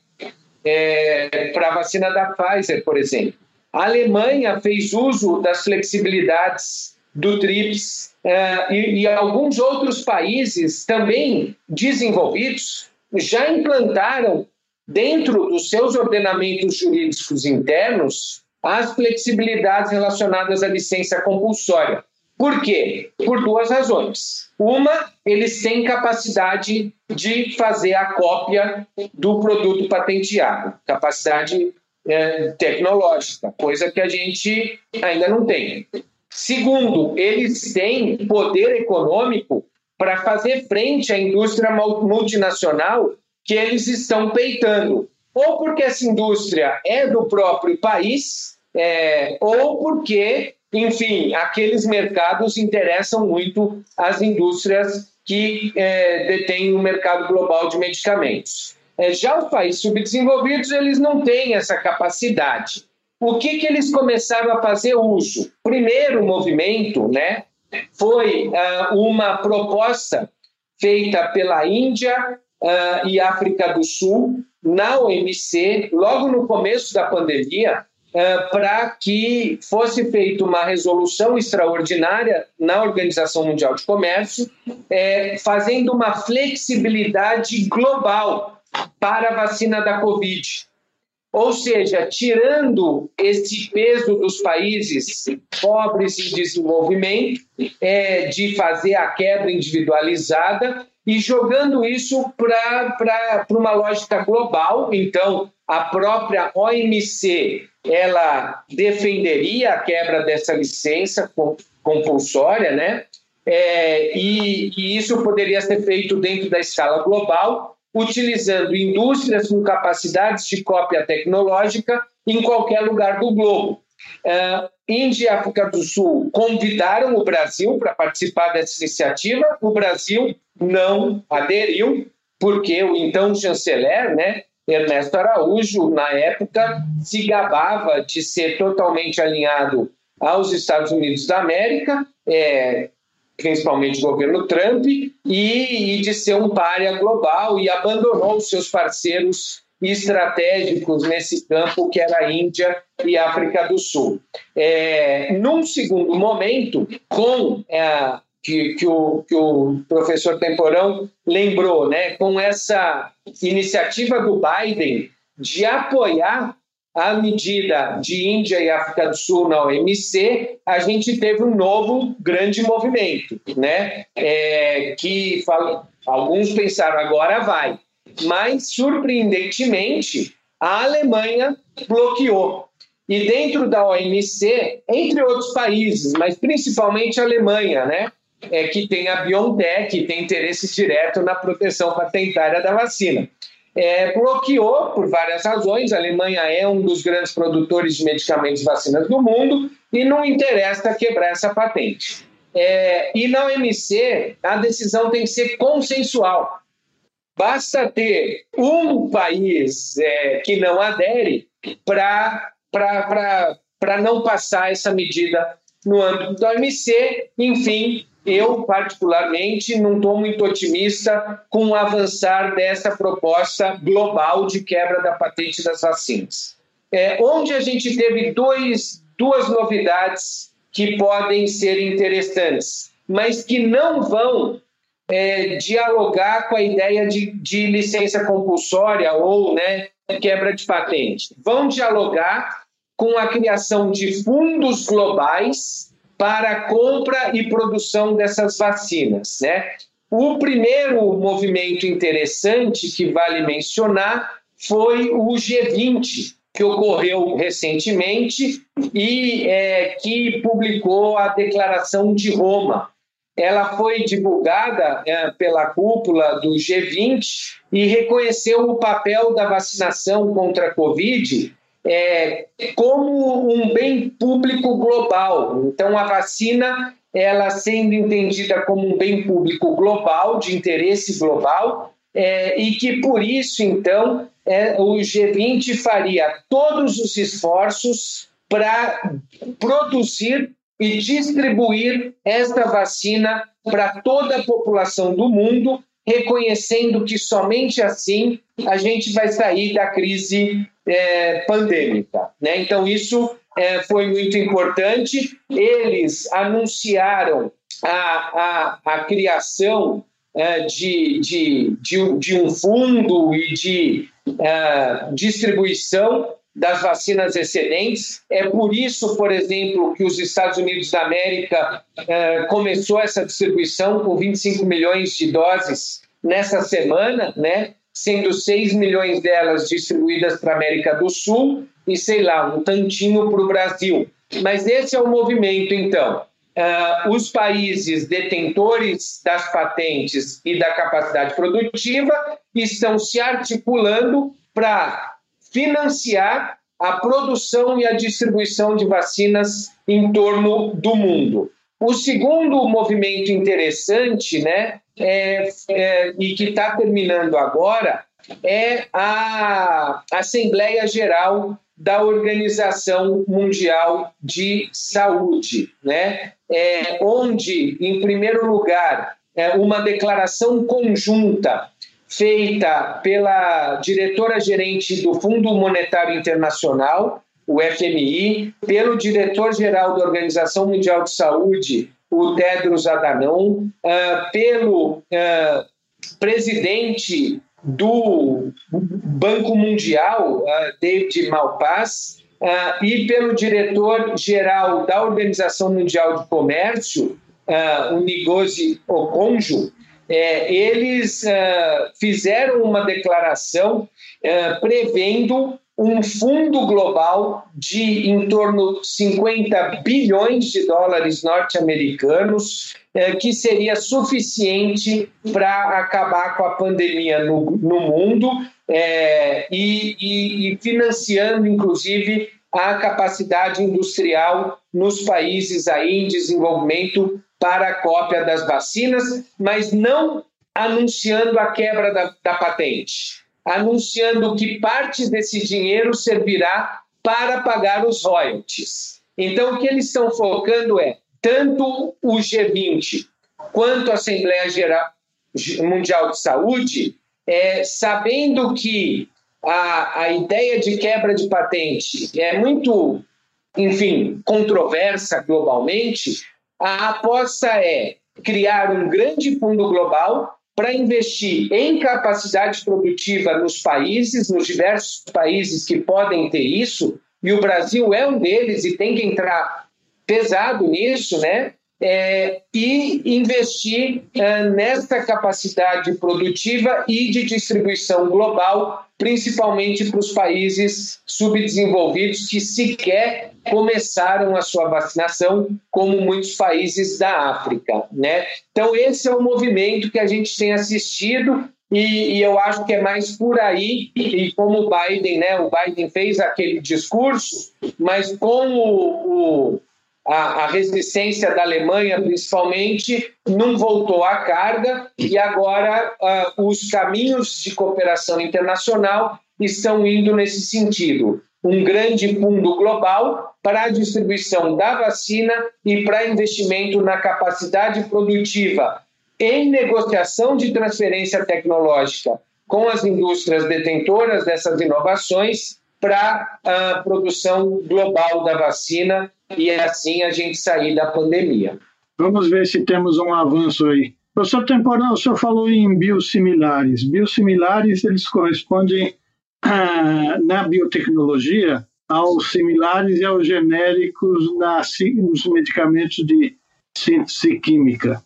é, para a vacina da Pfizer, por exemplo. A Alemanha fez uso das flexibilidades do TRIPS uh, e, e alguns outros países também desenvolvidos já implantaram dentro dos seus ordenamentos jurídicos internos as flexibilidades relacionadas à licença compulsória. Por quê? Por duas razões. Uma, eles têm capacidade de fazer a cópia do produto patenteado, capacidade é, tecnológica, coisa que a gente ainda não tem. Segundo, eles têm poder econômico para fazer frente à indústria multinacional que eles estão peitando. Ou porque essa indústria é do próprio país, é, ou porque, enfim, aqueles mercados interessam muito as indústrias que é, detêm o mercado global de medicamentos. É, já os países subdesenvolvidos, eles não têm essa capacidade. O que, que eles começaram a fazer uso? Primeiro movimento né, foi uh, uma proposta feita pela Índia uh, e África do Sul na OMC, logo no começo da pandemia, uh, para que fosse feita uma resolução extraordinária na Organização Mundial de Comércio, é, fazendo uma flexibilidade global para a vacina da Covid. Ou seja, tirando esse peso dos países pobres em desenvolvimento, é, de fazer a quebra individualizada e jogando isso para uma lógica global. Então, a própria OMC ela defenderia a quebra dessa licença compulsória, né? É, e, e isso poderia ser feito dentro da escala global, utilizando indústrias com capacidades de cópia tecnológica em qualquer lugar do globo. Uh, Índia e África do Sul convidaram o Brasil para participar dessa iniciativa. O Brasil não aderiu, porque o então chanceler, né, Ernesto Araújo, na época, se gabava de ser totalmente alinhado aos Estados Unidos da América, é, principalmente o governo Trump, e, e, de ser um párea global e abandonou os seus parceiros estratégicos nesse campo, que era a Índia e África do Sul. É, num segundo momento, com é, que, que, o, que o professor Temporão lembrou, né, com essa iniciativa do Biden de apoiar a medida de Índia e África do Sul na OMC, a gente teve um novo grande movimento, né? É, que fala, alguns pensaram agora vai, mas surpreendentemente a Alemanha bloqueou. E dentro da OMC, entre outros países, mas principalmente a Alemanha, né? É que tem a BioNTech, tem interesse direto na proteção patentária da vacina é, bloqueou por várias razões. A Alemanha é um dos grandes produtores de medicamentos e vacinas do mundo e não interessa quebrar essa patente. É, e na OMC, a decisão tem que ser consensual. Basta ter um país é, que não adere para não passar essa medida no âmbito da OMC. Enfim, eu, particularmente, não estou muito otimista com o avançar dessa proposta global de quebra da patente das vacinas. É, onde a gente teve dois, duas novidades que podem ser interessantes, mas que não vão é, dialogar com a ideia de, de licença compulsória ou né, quebra de patente. Vão dialogar com a criação de fundos globais para a compra e produção dessas vacinas. Né? O primeiro movimento interessante que vale mencionar foi o G20, que ocorreu recentemente e é, que publicou a Declaração de Roma. Ela foi divulgada é, pela cúpula do G20 e reconheceu o papel da vacinação contra a Covid é, como um bem público global. Então, a vacina, ela sendo entendida como um bem público global, de interesse global, é, e que por isso, então, é, o G20 faria todos os esforços para produzir e distribuir esta vacina para toda a população do mundo, reconhecendo que somente assim a gente vai sair da crise é, pandêmica. Né? Então, isso é, foi muito importante. Eles anunciaram a, a, a criação é, de, de, de, de, um fundo e de é, distribuição das vacinas excedentes. É por isso, por exemplo, que os Estados Unidos da América é, começou essa distribuição com 25 milhões de doses nessa semana, né? sendo 6 milhões delas distribuídas para a América do Sul e, sei lá, um tantinho para o Brasil. Mas esse é o movimento, então. Uh, os países detentores das patentes e da capacidade produtiva estão se articulando para financiar a produção e a distribuição de vacinas em torno do mundo. O segundo movimento interessante, né, é, é, e que está terminando agora, é a Assembleia Geral da Organização Mundial de Saúde, né? É, onde, em primeiro lugar, é uma declaração conjunta feita pela diretora-gerente do Fundo Monetário Internacional, o FMI, pelo diretor-geral da Organização Mundial de Saúde, o Tedros Adhanom, uh, pelo uh, presidente do Banco Mundial, uh, David Malpass, e pelo diretor-geral da Organização Mundial de Comércio, o Ngozi Okonjo, é, eles fizeram uma declaração prevendo um fundo global de em torno de 50 bilhões de dólares norte-americanos, é, que seria suficiente para acabar com a pandemia no, no mundo é, e, e, e financiando, inclusive, a capacidade industrial nos países aí em desenvolvimento para a cópia das vacinas, mas não anunciando a quebra da, da patente anunciando que parte desse dinheiro servirá para pagar os royalties. Então, o que eles estão focando é tanto o G20 quanto a Assembleia Geral Mundial de Saúde, é, sabendo que a, a ideia de quebra de patente é muito, enfim, controversa globalmente, a aposta é criar um grande fundo global para investir em capacidade produtiva nos países, nos diversos países que podem ter isso, e o Brasil é um deles e tem que entrar pesado nisso, né? É, e investir é, nessa capacidade produtiva e de distribuição global, principalmente para os países subdesenvolvidos que sequer começaram a sua vacinação, como muitos países da África. Né? Então, esse é o movimento que a gente tem assistido e, e, eu acho que é mais por aí, e como o Biden, né? O Biden fez aquele discurso, mas com o, o a, a, resistência da Alemanha, principalmente, não voltou à carga e agora uh, os caminhos de cooperação internacional estão indo nesse sentido. Um grande fundo global para a distribuição da vacina e para investimento na capacidade produtiva em negociação de transferência tecnológica com as indústrias detentoras dessas inovações para a produção global da vacina e assim a gente sair da pandemia. Vamos ver se temos um avanço aí. Professor Temporal, o senhor falou em biosimilares. Biosimilares, eles correspondem ah, na biotecnologia aos similares e aos genéricos nos medicamentos de síntese química.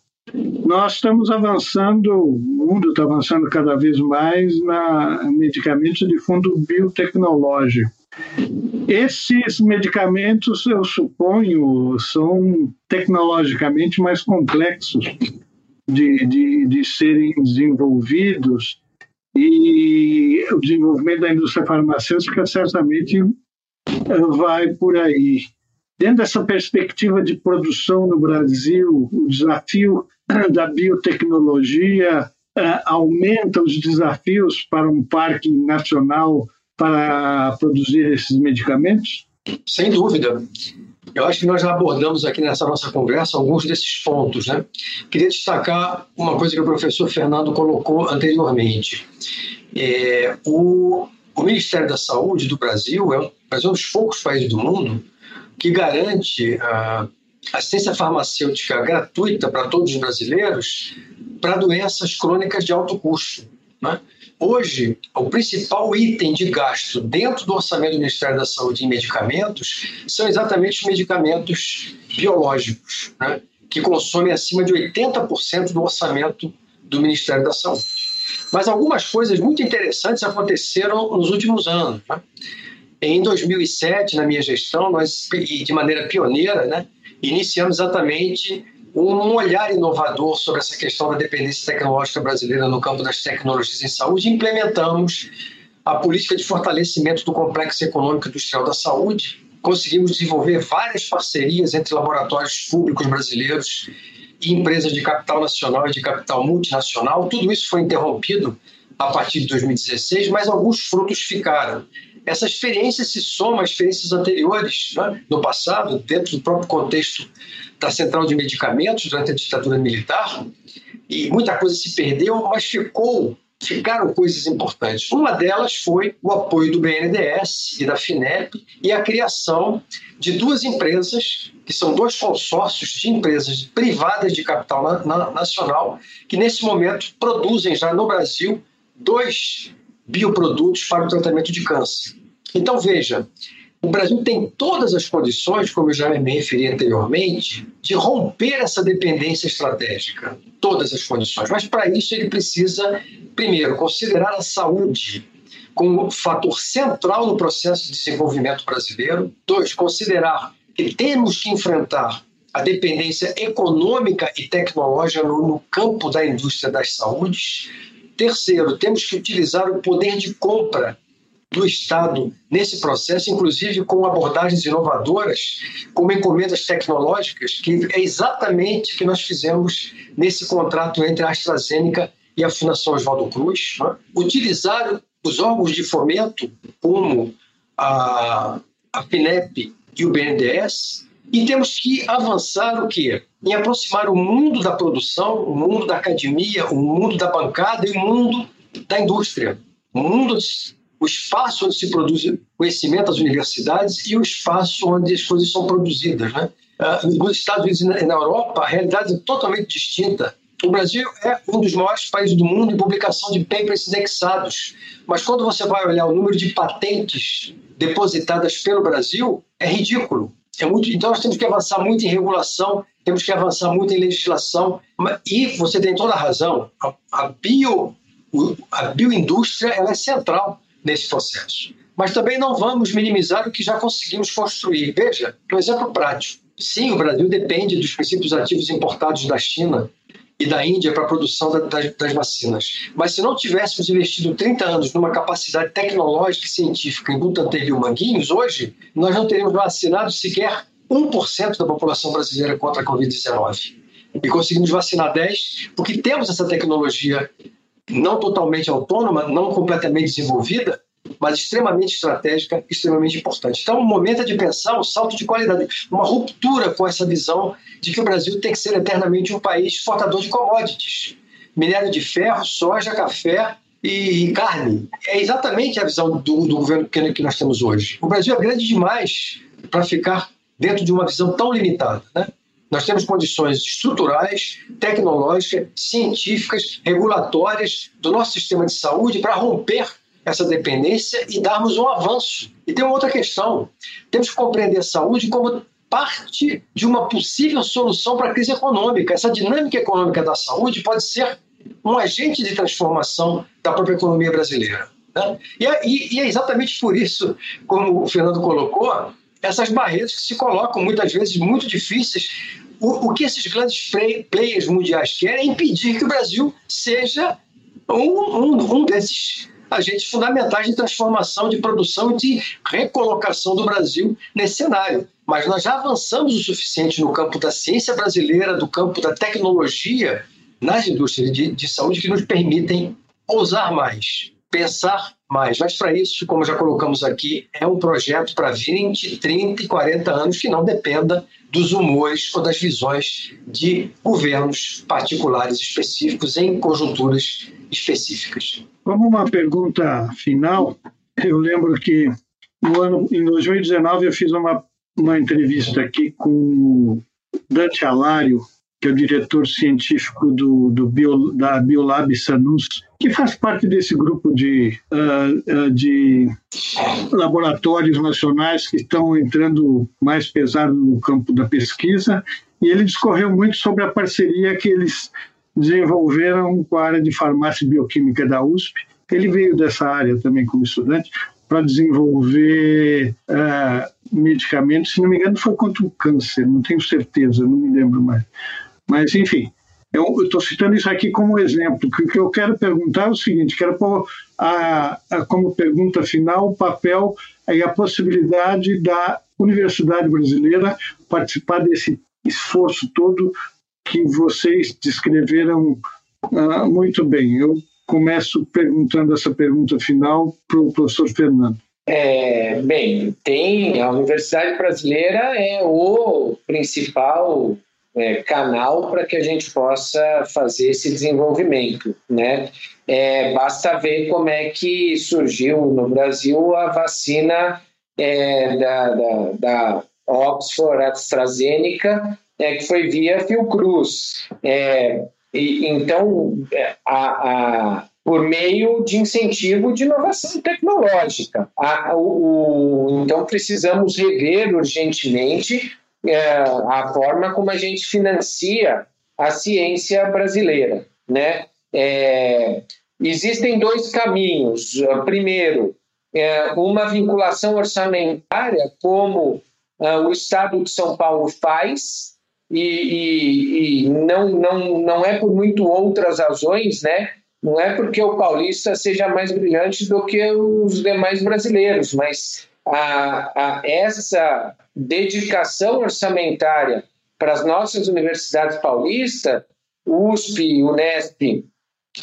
Nós estamos avançando, o mundo está avançando cada vez mais na medicamentos de fundo biotecnológico. Esses medicamentos, eu suponho, são tecnologicamente mais complexos de, de, de serem desenvolvidos e o desenvolvimento da indústria farmacêutica certamente vai por aí. Dentro dessa perspectiva de produção no Brasil, o desafio da biotecnologia uh, aumenta os desafios para um parque nacional para produzir esses medicamentos? Sem dúvida. Eu acho que nós já abordamos aqui nessa nossa conversa alguns desses pontos. Né? Queria destacar uma coisa que o professor Fernando colocou anteriormente. É, o, o Ministério da Saúde do Brasil é um, é um dos poucos países do mundo que garante a assistência farmacêutica gratuita para todos os brasileiros para doenças crônicas de alto custo. Né? Hoje, o principal item de gasto dentro do orçamento do Ministério da Saúde em medicamentos são exatamente os medicamentos biológicos, né? que consomem acima de 80% do orçamento do Ministério da Saúde. Mas algumas coisas muito interessantes aconteceram nos últimos anos. Né? Em 2007, na minha gestão, nós, de maneira pioneira, né, iniciamos exatamente um olhar inovador sobre essa questão da dependência tecnológica brasileira no campo das tecnologias em saúde implementamos a política de fortalecimento do complexo econômico industrial da saúde. Conseguimos desenvolver várias parcerias entre laboratórios públicos brasileiros e empresas de capital nacional e de capital multinacional. Tudo isso foi interrompido a partir de 2016, mas alguns frutos ficaram essa experiência se soma às experiências anteriores né, no passado, dentro do próprio contexto da central de medicamentos durante a ditadura militar, e muita coisa se perdeu, mas ficou ficaram coisas importantes. Uma delas foi o apoio do BNDES e da FINEP e a criação de duas empresas, que são dois consórcios de empresas privadas de capital na, na, nacional, que nesse momento produzem já no Brasil dois bioprodutos para o tratamento de câncer. Então, veja, o Brasil tem todas as condições, como eu já me referi anteriormente, de romper essa dependência estratégica. Todas as condições. Mas, para isso, ele precisa, primeiro, considerar a saúde como fator central no processo de desenvolvimento brasileiro. Dois, considerar que temos que enfrentar a dependência econômica e tecnológica no, campo da indústria das saúdes. Terceiro, temos que utilizar o poder de compra do Estado nesse processo, inclusive com abordagens inovadoras, como encomendas tecnológicas, que é exatamente o que nós fizemos nesse contrato entre a AstraZeneca e a Fundação Oswaldo Cruz. Né? Utilizar os órgãos de fomento, como a, a FINEP e o BNDES, e temos que avançar o quê? Em aproximar o mundo da produção, o mundo da academia, o mundo da bancada e o mundo da indústria. O mundo o espaço onde se produz conhecimento às universidades e o espaço onde as coisas são produzidas. Né? Uh, nos Estados Unidos e na Europa, a realidade é totalmente distinta. O Brasil é um dos maiores países do mundo em publicação de papers indexados. Mas quando você vai olhar o número de patentes depositadas pelo Brasil, é ridículo. É muito, então nós temos que avançar muito em regulação, temos que avançar muito em legislação. E você tem toda a razão, a, a, bio, a bioindústria ela é central nesse processo. Mas também não vamos minimizar o que já conseguimos construir. Veja, um exemplo prático. Sim, o Brasil depende dos princípios ativos importados da China e da Índia para a produção das, das, vacinas. Mas se não tivéssemos investido 30 anos numa capacidade tecnológica e científica em Butantan e Manguinhos, hoje nós não teríamos vacinado sequer 1% da população brasileira contra a Covid-19. E conseguimos vacinar 10% porque temos essa tecnologia não totalmente autônoma, não completamente desenvolvida, mas extremamente estratégica, extremamente importante. Então, o momento é de pensar um salto de qualidade, uma ruptura com essa visão de que o Brasil tem que ser eternamente um país exportador de commodities. Minério de ferro, soja, café e carne. É exatamente a visão do, do governo que nós temos hoje. O Brasil é grande demais para ficar dentro de uma visão tão limitada. Né? Nós temos condições estruturais, tecnológicas, científicas, regulatórias do nosso sistema de saúde para romper essa dependência e darmos um avanço. E tem uma outra questão: temos que compreender a saúde como parte de uma possível solução para a crise econômica. Essa dinâmica econômica da saúde pode ser um agente de transformação da própria economia brasileira. Né? E, é, e, é exatamente por isso, como o Fernando colocou, essas barreiras que se colocam muitas vezes muito difíceis. O, o que esses grandes players mundiais querem é impedir que o Brasil seja um, um, um desses agentes fundamentais de transformação, de produção e de recolocação do Brasil nesse cenário. Mas nós já avançamos o suficiente no campo da ciência brasileira, do campo da tecnologia, nas indústrias de, de saúde que nos permitem ousar mais, pensar mais. Mas para isso, como já colocamos aqui, é um projeto para 20, 30 e 40 anos que não dependa dos humores ou das visões de governos particulares específicos em conjunturas específicas. Como uma pergunta final, eu lembro que no ano, em 2019 eu fiz uma, uma entrevista aqui com Dante Alário, que é o diretor científico do, do Bio, da Biolab Sanus, que faz parte desse grupo de, uh, uh, de laboratórios nacionais que estão entrando mais pesado no campo da pesquisa, e ele discorreu muito sobre a parceria que eles desenvolveram com a área de farmácia e bioquímica da USP. Ele veio dessa área também como estudante para desenvolver uh, medicamentos, se não me engano foi contra o câncer, não tenho certeza, não me lembro mais. Mas, enfim, eu estou citando isso aqui como exemplo, o que eu quero perguntar é o seguinte, quero pôr a, a, como pergunta final o papel e a possibilidade da Universidade Brasileira participar desse esforço todo que vocês descreveram uh, muito bem. Eu começo perguntando essa pergunta final para o professor Fernando. É, bem, tem a Universidade Brasileira é o principal é, canal para que a gente possa fazer esse desenvolvimento, né? É, basta ver como é que surgiu no Brasil a vacina é, da, da, da Oxford AstraZeneca é, que foi via Fiocruz. É, e, então, é, a, a, por meio de incentivo de inovação tecnológica. A, o, então, precisamos rever urgentemente é, a forma como a gente financia a ciência brasileira. Né? É, existem dois caminhos. Primeiro, é, uma vinculação orçamentária, como é, o Estado de São Paulo faz, e, e, e, não, não, não é por muito outras razões, né? Não é porque o paulista seja mais brilhante do que os demais brasileiros, mas a, a essa dedicação orçamentária para as nossas universidades paulistas, USP, Unesp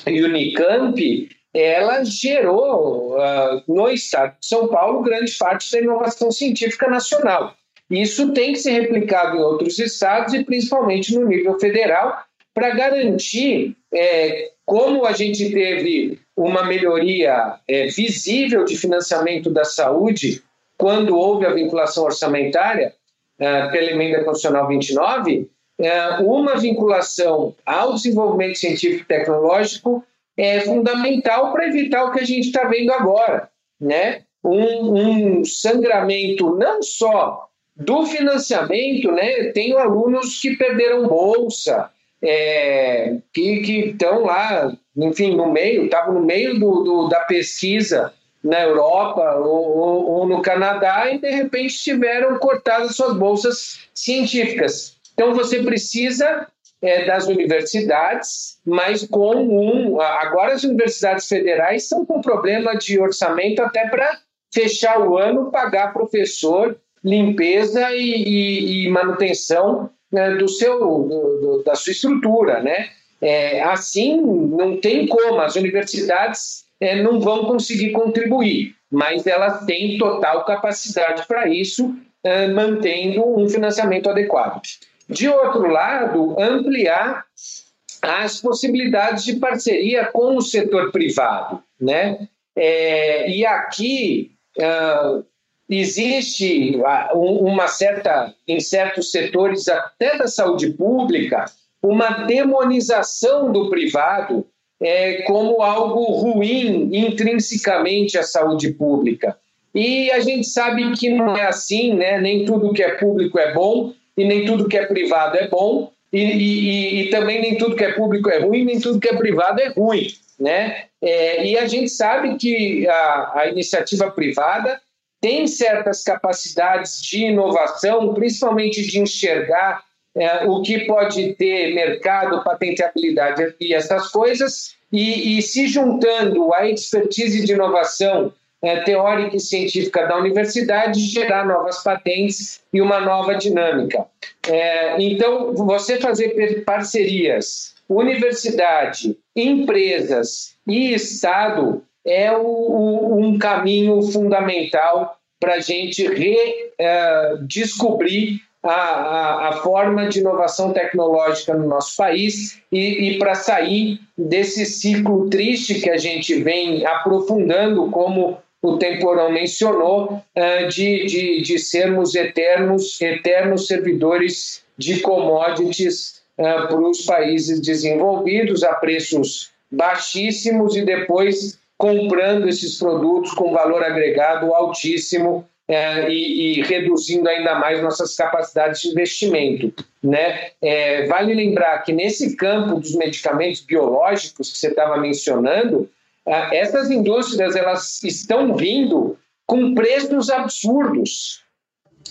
e Unicamp, ela gerou uh, no estado de São Paulo grande parte da inovação científica nacional. Isso tem que ser replicado em outros estados e principalmente no nível federal para garantir, é, como a gente teve uma melhoria é, visível de financiamento da saúde quando houve a vinculação orçamentária é, pela emenda constitucional 29, é, uma vinculação ao desenvolvimento científico e tecnológico é fundamental para evitar o que a gente está vendo agora, né? Um, um, sangramento não só do financiamento, né? Tenho alunos que perderam bolsa, é, que estão lá, enfim, no meio, estavam no meio do, do, da pesquisa na Europa ou, ou, ou, no Canadá e de repente tiveram cortadas suas bolsas científicas. Então você precisa é, das universidades, mas com um. Agora as universidades federais estão com problema de orçamento até para fechar o ano, pagar professor, limpeza e, e, e manutenção né, do seu, do, do, da sua estrutura, né? É, assim, não tem como, as universidades é, não vão conseguir contribuir, mas elas têm total capacidade para isso, é, mantendo um financiamento adequado. De outro lado, ampliar as possibilidades de parceria com o setor privado, né? É, e aqui uh, existe uma certa, em certos setores até da saúde pública, uma demonização do privado é, como algo ruim intrinsecamente à saúde pública. E a gente sabe que não é assim, né? Nem tudo que é público é bom e nem tudo que é privado é bom e, e, e também nem tudo que é público é ruim, nem tudo que é privado é ruim, né? É, e a gente sabe que a, a iniciativa privada tem certas capacidades de inovação, principalmente de enxergar é, o que pode ter mercado, patenteabilidade e essas coisas, e, e se juntando à expertise de inovação é, teórica e científica da universidade, gerar novas patentes e uma nova dinâmica. É, então, você fazer parcerias, universidade, empresas e Estado é o, o, um caminho fundamental para a gente redescobrir uh, a, a, forma de inovação tecnológica no nosso país e, e para sair desse ciclo triste que a gente vem aprofundando, como o Temporão mencionou, uh, de, de, de sermos eternos, eternos servidores de commodities uh, para os países desenvolvidos a preços baixíssimos e depois comprando esses produtos com valor agregado altíssimo é, e, e, reduzindo ainda mais nossas capacidades de investimento. Né? É, vale lembrar que nesse campo dos medicamentos biológicos que você estava mencionando, é, essas indústrias elas estão vindo com preços absurdos.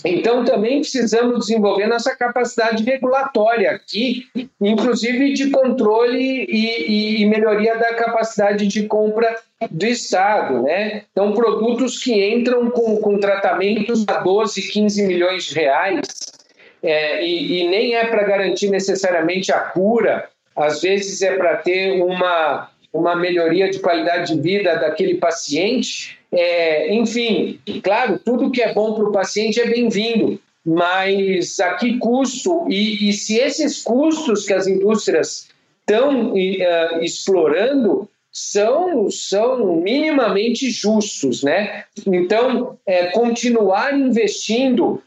Então, também precisamos desenvolver nossa capacidade regulatória aqui, inclusive de controle e, e, melhoria da capacidade de compra do Estado. Né? Então, produtos que entram com, com tratamentos a 12, 15 milhões de reais, é, e, e nem é para garantir necessariamente a cura, às vezes é para ter uma, uma melhoria de qualidade de vida daquele paciente é, enfim, claro, tudo que é bom para o paciente é bem-vindo, mas a que custo? E, e, se esses custos que as indústrias estão uh, explorando são, são minimamente justos, né? Então, é, continuar investindo,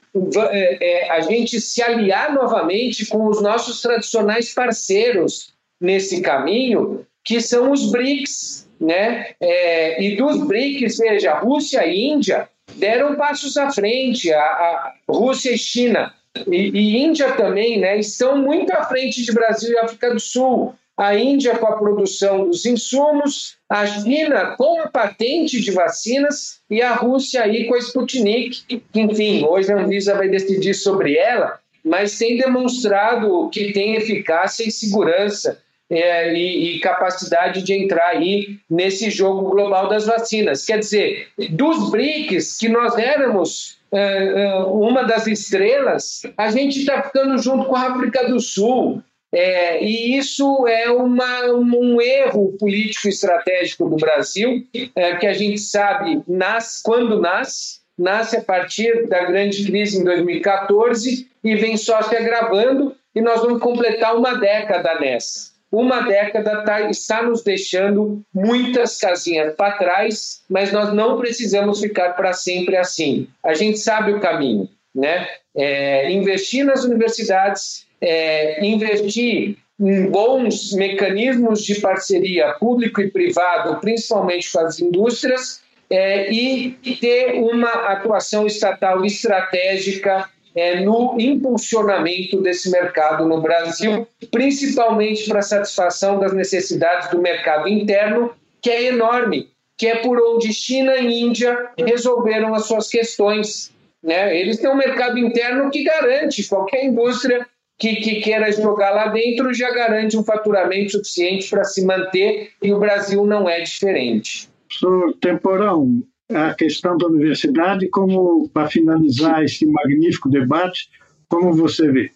é, é, a gente se aliar novamente com os nossos tradicionais parceiros nesse caminho, que são os BRICS, né? É, e dos BRICS, veja, Rússia e Índia deram passos à frente, a, a Rússia e China, e, e, Índia também, né? Estão muito à frente de Brasil e África do Sul. A Índia com a produção dos insumos, a China com a patente de vacinas e a Rússia aí com a Sputnik, enfim, hoje a Anvisa vai decidir sobre ela, mas tem demonstrado que tem eficácia e segurança é, e, e, capacidade de entrar aí nesse jogo global das vacinas. Quer dizer, dos BRICS, que nós éramos é, é uma das estrelas, a gente está ficando junto com a África do Sul. É, e isso é uma, um erro político estratégico do Brasil, é, que a gente sabe nasce, quando nasce, nasce a partir da grande crise em 2014 e vem só se agravando e nós vamos completar uma década nessa. Uma década tá, está nos deixando muitas casinhas para trás, mas nós não precisamos ficar para sempre assim. A gente sabe o caminho, né? É, investir nas universidades, é, investir em bons mecanismos de parceria público e privado, principalmente com as indústrias, é, e ter uma atuação estatal estratégica é, no impulsionamento desse mercado no Brasil, principalmente para satisfação das necessidades do mercado interno, que é enorme, que é por onde China e Índia resolveram as suas questões. Né? Eles têm um mercado interno que garante qualquer indústria que, que queira jogar lá dentro já garante um faturamento suficiente para se manter e o Brasil não é diferente. Professor Temporão, a questão da universidade, como para finalizar esse magnífico debate, como você vê?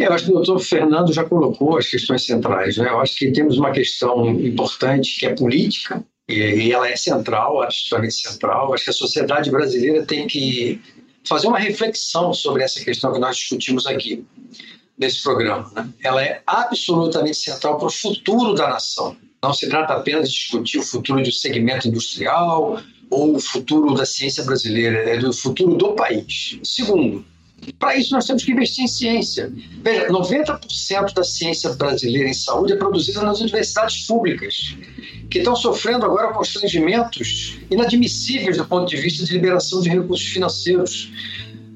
Eu acho que o doutor Fernando já colocou as questões centrais. Né? Eu acho que temos uma questão importante que é política, e ela é central, absolutamente central. Acho que a sociedade brasileira tem que fazer uma reflexão sobre essa questão que nós discutimos aqui nesse programa. Né? Ela é absolutamente central para o futuro da nação. Não se trata apenas de discutir o futuro do segmento industrial ou o futuro da ciência brasileira, é do futuro do país. Segundo, para isso nós temos que investir em ciência. Veja, 90% da ciência brasileira em saúde é produzida nas universidades públicas, que estão sofrendo agora constrangimentos inadmissíveis do ponto de vista de liberação de recursos financeiros.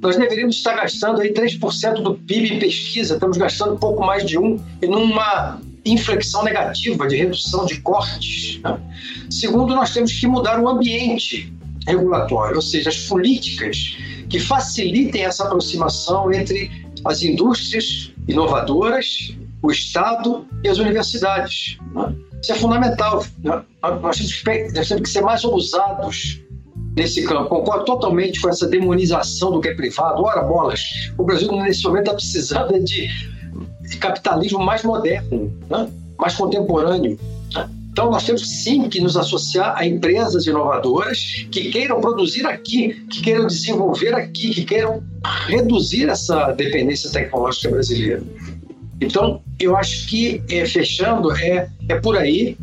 Nós deveríamos estar gastando aí 3% do PIB em pesquisa, estamos gastando pouco mais de um, e numa inflexão negativa de redução de cortes. Né? Segundo, nós temos que mudar o ambiente regulatório, ou seja, as políticas que facilitem essa aproximação entre as indústrias inovadoras, o Estado e as universidades. Né? Isso é fundamental. Né? Nós, temos que, nós temos que ser mais ousados nesse campo. Concordo totalmente com essa demonização do que é privado. Ora, bolas, o Brasil nesse momento está precisando de, de, capitalismo mais moderno, né? mais contemporâneo. Então, nós temos sim que nos associar a empresas inovadoras que queiram produzir aqui, que queiram desenvolver aqui, que queiram reduzir essa dependência tecnológica brasileira. Então, eu acho que, é, fechando, é, é por aí,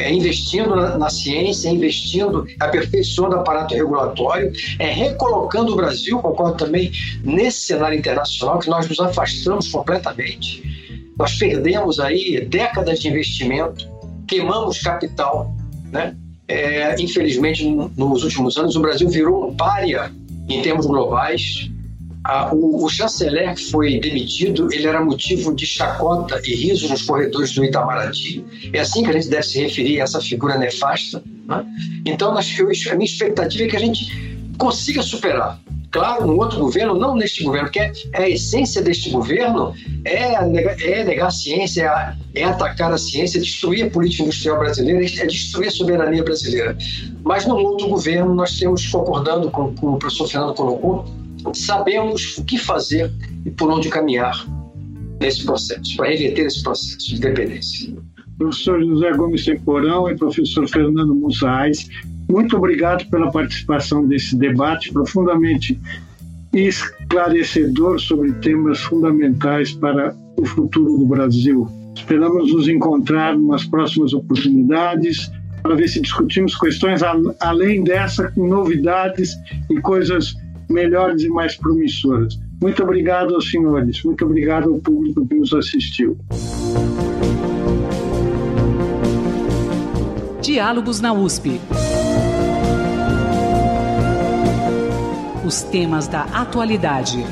é investindo na, na, ciência, é investindo, aperfeiçoando o aparato regulatório, é recolocando o Brasil, concordo também, nesse cenário internacional, que nós nos afastamos completamente. Nós perdemos aí décadas de investimento queimamos capital. Né? É, infelizmente, nos últimos anos, o Brasil virou um párea em termos globais. O, o, chanceler que foi demitido, ele era motivo de chacota e riso nos corredores do Itamaraty. É assim que a gente deve se referir a essa figura nefasta. Né? Então, a minha expectativa é que a gente consiga superar claro, no outro governo, não neste governo, porque é, a essência deste governo é negar, é negar a ciência, é, é atacar a ciência, é destruir a política industrial brasileira, é destruir a soberania brasileira. Mas no outro governo, nós temos, concordando com, com o professor Fernando colocou, sabemos o que fazer e por onde caminhar nesse processo, para reverter esse processo de dependência. Professor José Gomes Temporão e professor Fernando Musaes, muito obrigado pela participação desse debate profundamente esclarecedor sobre temas fundamentais para o futuro do Brasil. Esperamos nos encontrar umas próximas oportunidades para ver se discutimos questões além dessa, com novidades e coisas melhores e mais promissoras. Muito obrigado aos senhores, muito obrigado ao público que nos assistiu. Diálogos na USP. os temas da atualidade.